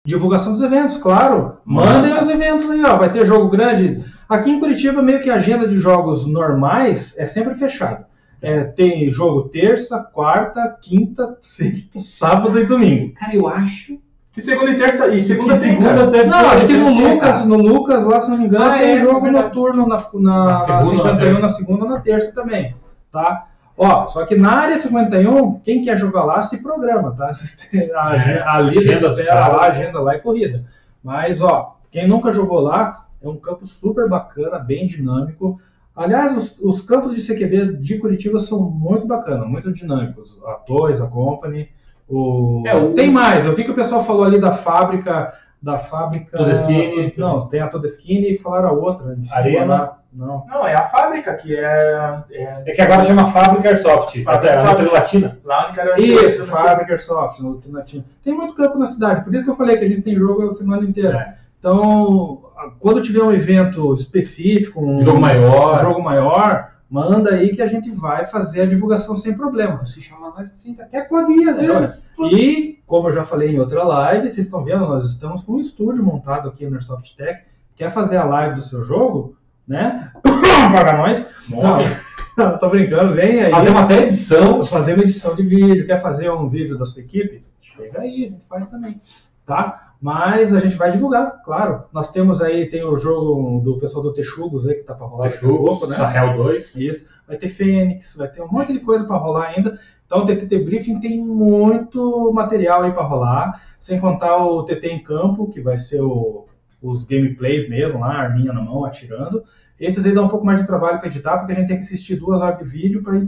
Speaker 1: divulgação dos eventos, claro. Mandem os eventos aí, ó, vai ter jogo grande. Aqui em Curitiba meio que a agenda de jogos normais é sempre fechada. É, tem jogo terça, quarta, quinta, sexta, sábado e domingo.
Speaker 2: Cara, eu acho.
Speaker 3: E segunda e terça. E segunda, tem,
Speaker 2: segunda
Speaker 3: cara.
Speaker 2: deve
Speaker 1: Não,
Speaker 2: ter-
Speaker 1: acho que no
Speaker 2: ter,
Speaker 1: Lucas, no Lucas, lá se não me engano,
Speaker 2: Ah,
Speaker 1: tem
Speaker 2: é,
Speaker 1: jogo
Speaker 2: verdade.
Speaker 1: noturno na, na,
Speaker 2: Na segunda,
Speaker 1: 51,
Speaker 2: na
Speaker 1: segunda na terça também, tá? Ó, só que na área 51, quem quer jogar lá se programa, tá? A, ag- a lista espera lá, agenda lá é corrida. Mas, ó, quem nunca jogou lá, é um campo super bacana, bem dinâmico. Aliás, os, os campos de CQB de Curitiba são muito bacanas, muito dinâmicos. A Toys, a Company, o...
Speaker 2: É, o-
Speaker 1: Tem mais, eu vi que o pessoal falou ali da fábrica... Da fábrica...
Speaker 2: Todeskine.
Speaker 1: Não, tem a Todeskine e falaram a outra.
Speaker 2: Arena.
Speaker 1: Não.
Speaker 3: Não, é a fábrica que é. é
Speaker 2: É que agora chama Fábrica Airsoft.
Speaker 3: Fábrica
Speaker 2: Até latina.
Speaker 3: lá no Carandiru.
Speaker 1: Isso, Fábrica Airsoft, no Alternativo. Tem muito campo na cidade, por isso que eu falei que a gente tem jogo a semana inteira.
Speaker 2: É.
Speaker 1: Então, quando tiver um evento específico, um
Speaker 2: jogo maior.
Speaker 1: um jogo maior, manda aí que a gente vai fazer a divulgação sem problema.
Speaker 2: Se chama nós assim, até pode ir às
Speaker 1: É,
Speaker 2: vezes.
Speaker 1: E, como eu já falei em outra live, vocês estão vendo, nós estamos com um estúdio montado aqui no Airsoft Tech. Quer fazer a live do seu jogo, né? Paga nós. Não, tô brincando, vem aí.
Speaker 2: Fazer uma até edição.
Speaker 1: fazer uma edição de vídeo, quer fazer um vídeo da sua equipe? Chega aí, a gente faz também, tá? Mas a gente vai divulgar, claro. Nós temos aí, tem o jogo do pessoal do Texugos aí que tá pra rolar pouco, né?
Speaker 2: Sahel 2.
Speaker 1: Isso. Vai ter Fênix, vai ter um monte de coisa para rolar ainda. Então o TTT Briefing tem muito material aí para rolar, sem contar o TT em campo, que vai ser o- os gameplays mesmo, lá, arminha na mão, atirando. Esses aí dá um pouco mais de trabalho para editar, porque a gente tem que assistir duas horas de vídeo para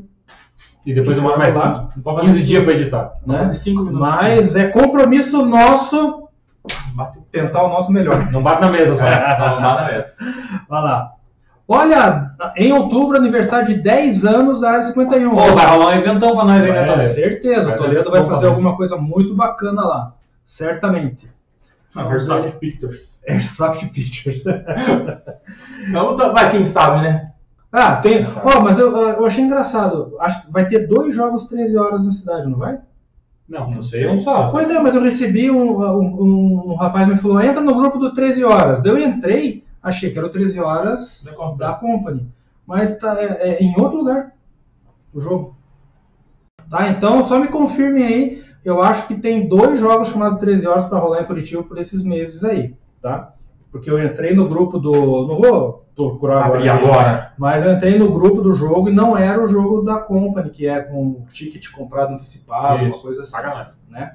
Speaker 2: E depois demora mais
Speaker 1: Lá.
Speaker 2: 15 dias pra editar.
Speaker 1: né?
Speaker 3: Fazer cinco minutos.
Speaker 1: Mas é compromisso nosso
Speaker 3: Bate
Speaker 1: tentar o nosso melhor.
Speaker 2: Não bate na mesa só.
Speaker 3: Não, nada mesmo.
Speaker 1: Vai lá. Olha, em outubro, aniversário de 10 anos da área 51.
Speaker 2: Pô, vai rolar um eventão pra nós aí, né,
Speaker 1: É,
Speaker 2: Toledo?
Speaker 1: certeza,
Speaker 2: Vai
Speaker 1: o Toledo vai fazer alguma coisa muito bacana lá. Certamente.
Speaker 3: A Versace Pictures.
Speaker 1: Airsoft Pictures.
Speaker 3: Então, tá- vai, quem sabe, né?
Speaker 1: ah, tem. Ó, mas eu, eu achei engraçado. Acho que vai ter dois jogos 13 horas na cidade, não vai?
Speaker 2: Não, não sei, um só.
Speaker 1: Pois é, mas eu recebi um, um, um- um rapaz me falou: entra no grupo do 13 horas. Daí eu entrei, achei que era o 13 horas
Speaker 3: Da Company.
Speaker 1: da Company. Mas tá, é, é em outro lugar o jogo. Tá, então só me confirmem aí. Eu acho que tem dois jogos chamados 13 horas para rolar em Curitiba por esses meses aí, tá? Porque eu entrei no grupo do. Não vou procurar
Speaker 3: Abrir
Speaker 1: agora.
Speaker 3: agora.
Speaker 1: Mas eu entrei no grupo do jogo e não era o jogo da Company, que é com ticket comprado antecipado, uma
Speaker 2: Isso,
Speaker 1: coisa assim.
Speaker 2: Paga nós.
Speaker 1: Né?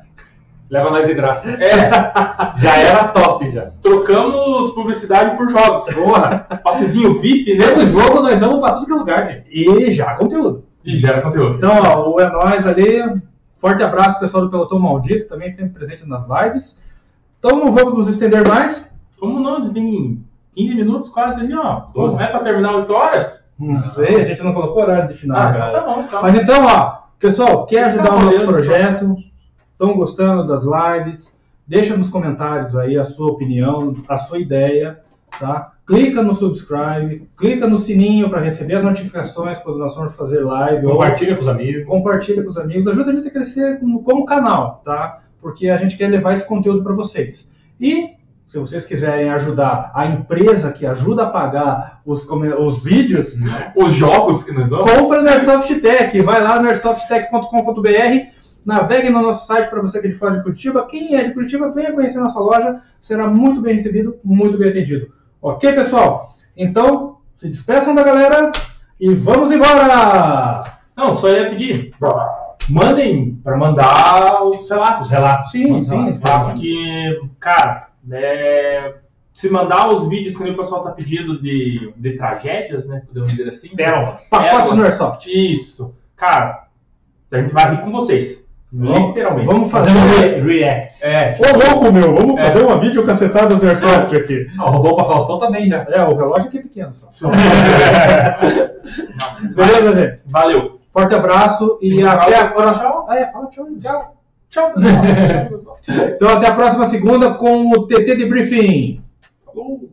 Speaker 2: Leva nós de graça.
Speaker 3: É,
Speaker 2: Já era top, já.
Speaker 3: trocamos publicidade por jogos.
Speaker 2: Porra.
Speaker 3: Passezinho VIP, né?
Speaker 2: Sendo jogo, nós vamos pra tudo que é lugar, gente.
Speaker 1: E já conteúdo.
Speaker 3: E gera conteúdo.
Speaker 1: Então, ó, o É Nóis ali. Forte abraço, pessoal do Pelotão Maldito, também sempre presente nas lives. Então não vamos nos estender mais.
Speaker 3: Como não? Já tem 15 minutos quase ali, ó. Não é pra terminar 8 horas?
Speaker 1: Não sei, a gente não colocou horário de final.
Speaker 3: Ah,
Speaker 1: cara.
Speaker 3: então tá bom, tá.
Speaker 1: Mas então, ó, pessoal, quer ajudar
Speaker 3: Tá
Speaker 1: o nosso projeto? Estão gostando das lives? Deixa nos comentários aí a sua opinião, a sua ideia, tá? Clica no subscribe, clica no sininho para receber as notificações quando nós formos fazer live. ou
Speaker 2: Compartilha com os amigos.
Speaker 1: compartilha com os amigos, ajuda a gente a crescer como, como canal, tá? Porque a gente quer levar esse conteúdo para vocês. E se vocês quiserem ajudar a empresa que ajuda a pagar os, os vídeos,
Speaker 3: Os jogos que nós vamos.
Speaker 1: compra no Airsoft Tech, vai lá no airsoftech.com.br, navegue no nosso site para você que é de fora de Curitiba. Quem é de Curitiba, venha conhecer a nossa loja, será muito bem recebido, muito bem atendido. Ok, pessoal? Então, se despeçam da galera e vamos embora!
Speaker 3: Não, só ia pedir. Mandem para mandar os relatos.
Speaker 2: Relatos.
Speaker 1: Sim, sim.
Speaker 3: Tá? Porque, cara, é, se mandar os vídeos que o pessoal tá pedindo de, de tragédias, né? Podemos dizer assim.
Speaker 2: Pérolas.
Speaker 1: Pacotes
Speaker 3: Pérolas.
Speaker 1: no Airsoft.
Speaker 3: Isso. Cara, a gente vai rir com vocês. Literalmente.
Speaker 1: Vamos fazer um...
Speaker 2: re- react.
Speaker 3: É.
Speaker 1: Ô, louco, meu! Vamos
Speaker 3: É.
Speaker 1: fazer uma vídeo cacetada do Airsoft aqui.
Speaker 2: Ah, o robô pra Faustão também já.
Speaker 1: É, o relógio aqui é pequeno só.
Speaker 3: Mas-
Speaker 1: Beleza, gente?
Speaker 3: Valeu.
Speaker 1: Forte abraço e
Speaker 3: Tem
Speaker 1: até a próxima.
Speaker 3: tchau.
Speaker 1: Ah, é, fala tchau.
Speaker 3: Tchau. Tchau, pessoal. Tchau, pessoal.
Speaker 1: Então até a próxima segunda com o TT de Briefing.
Speaker 3: Falou.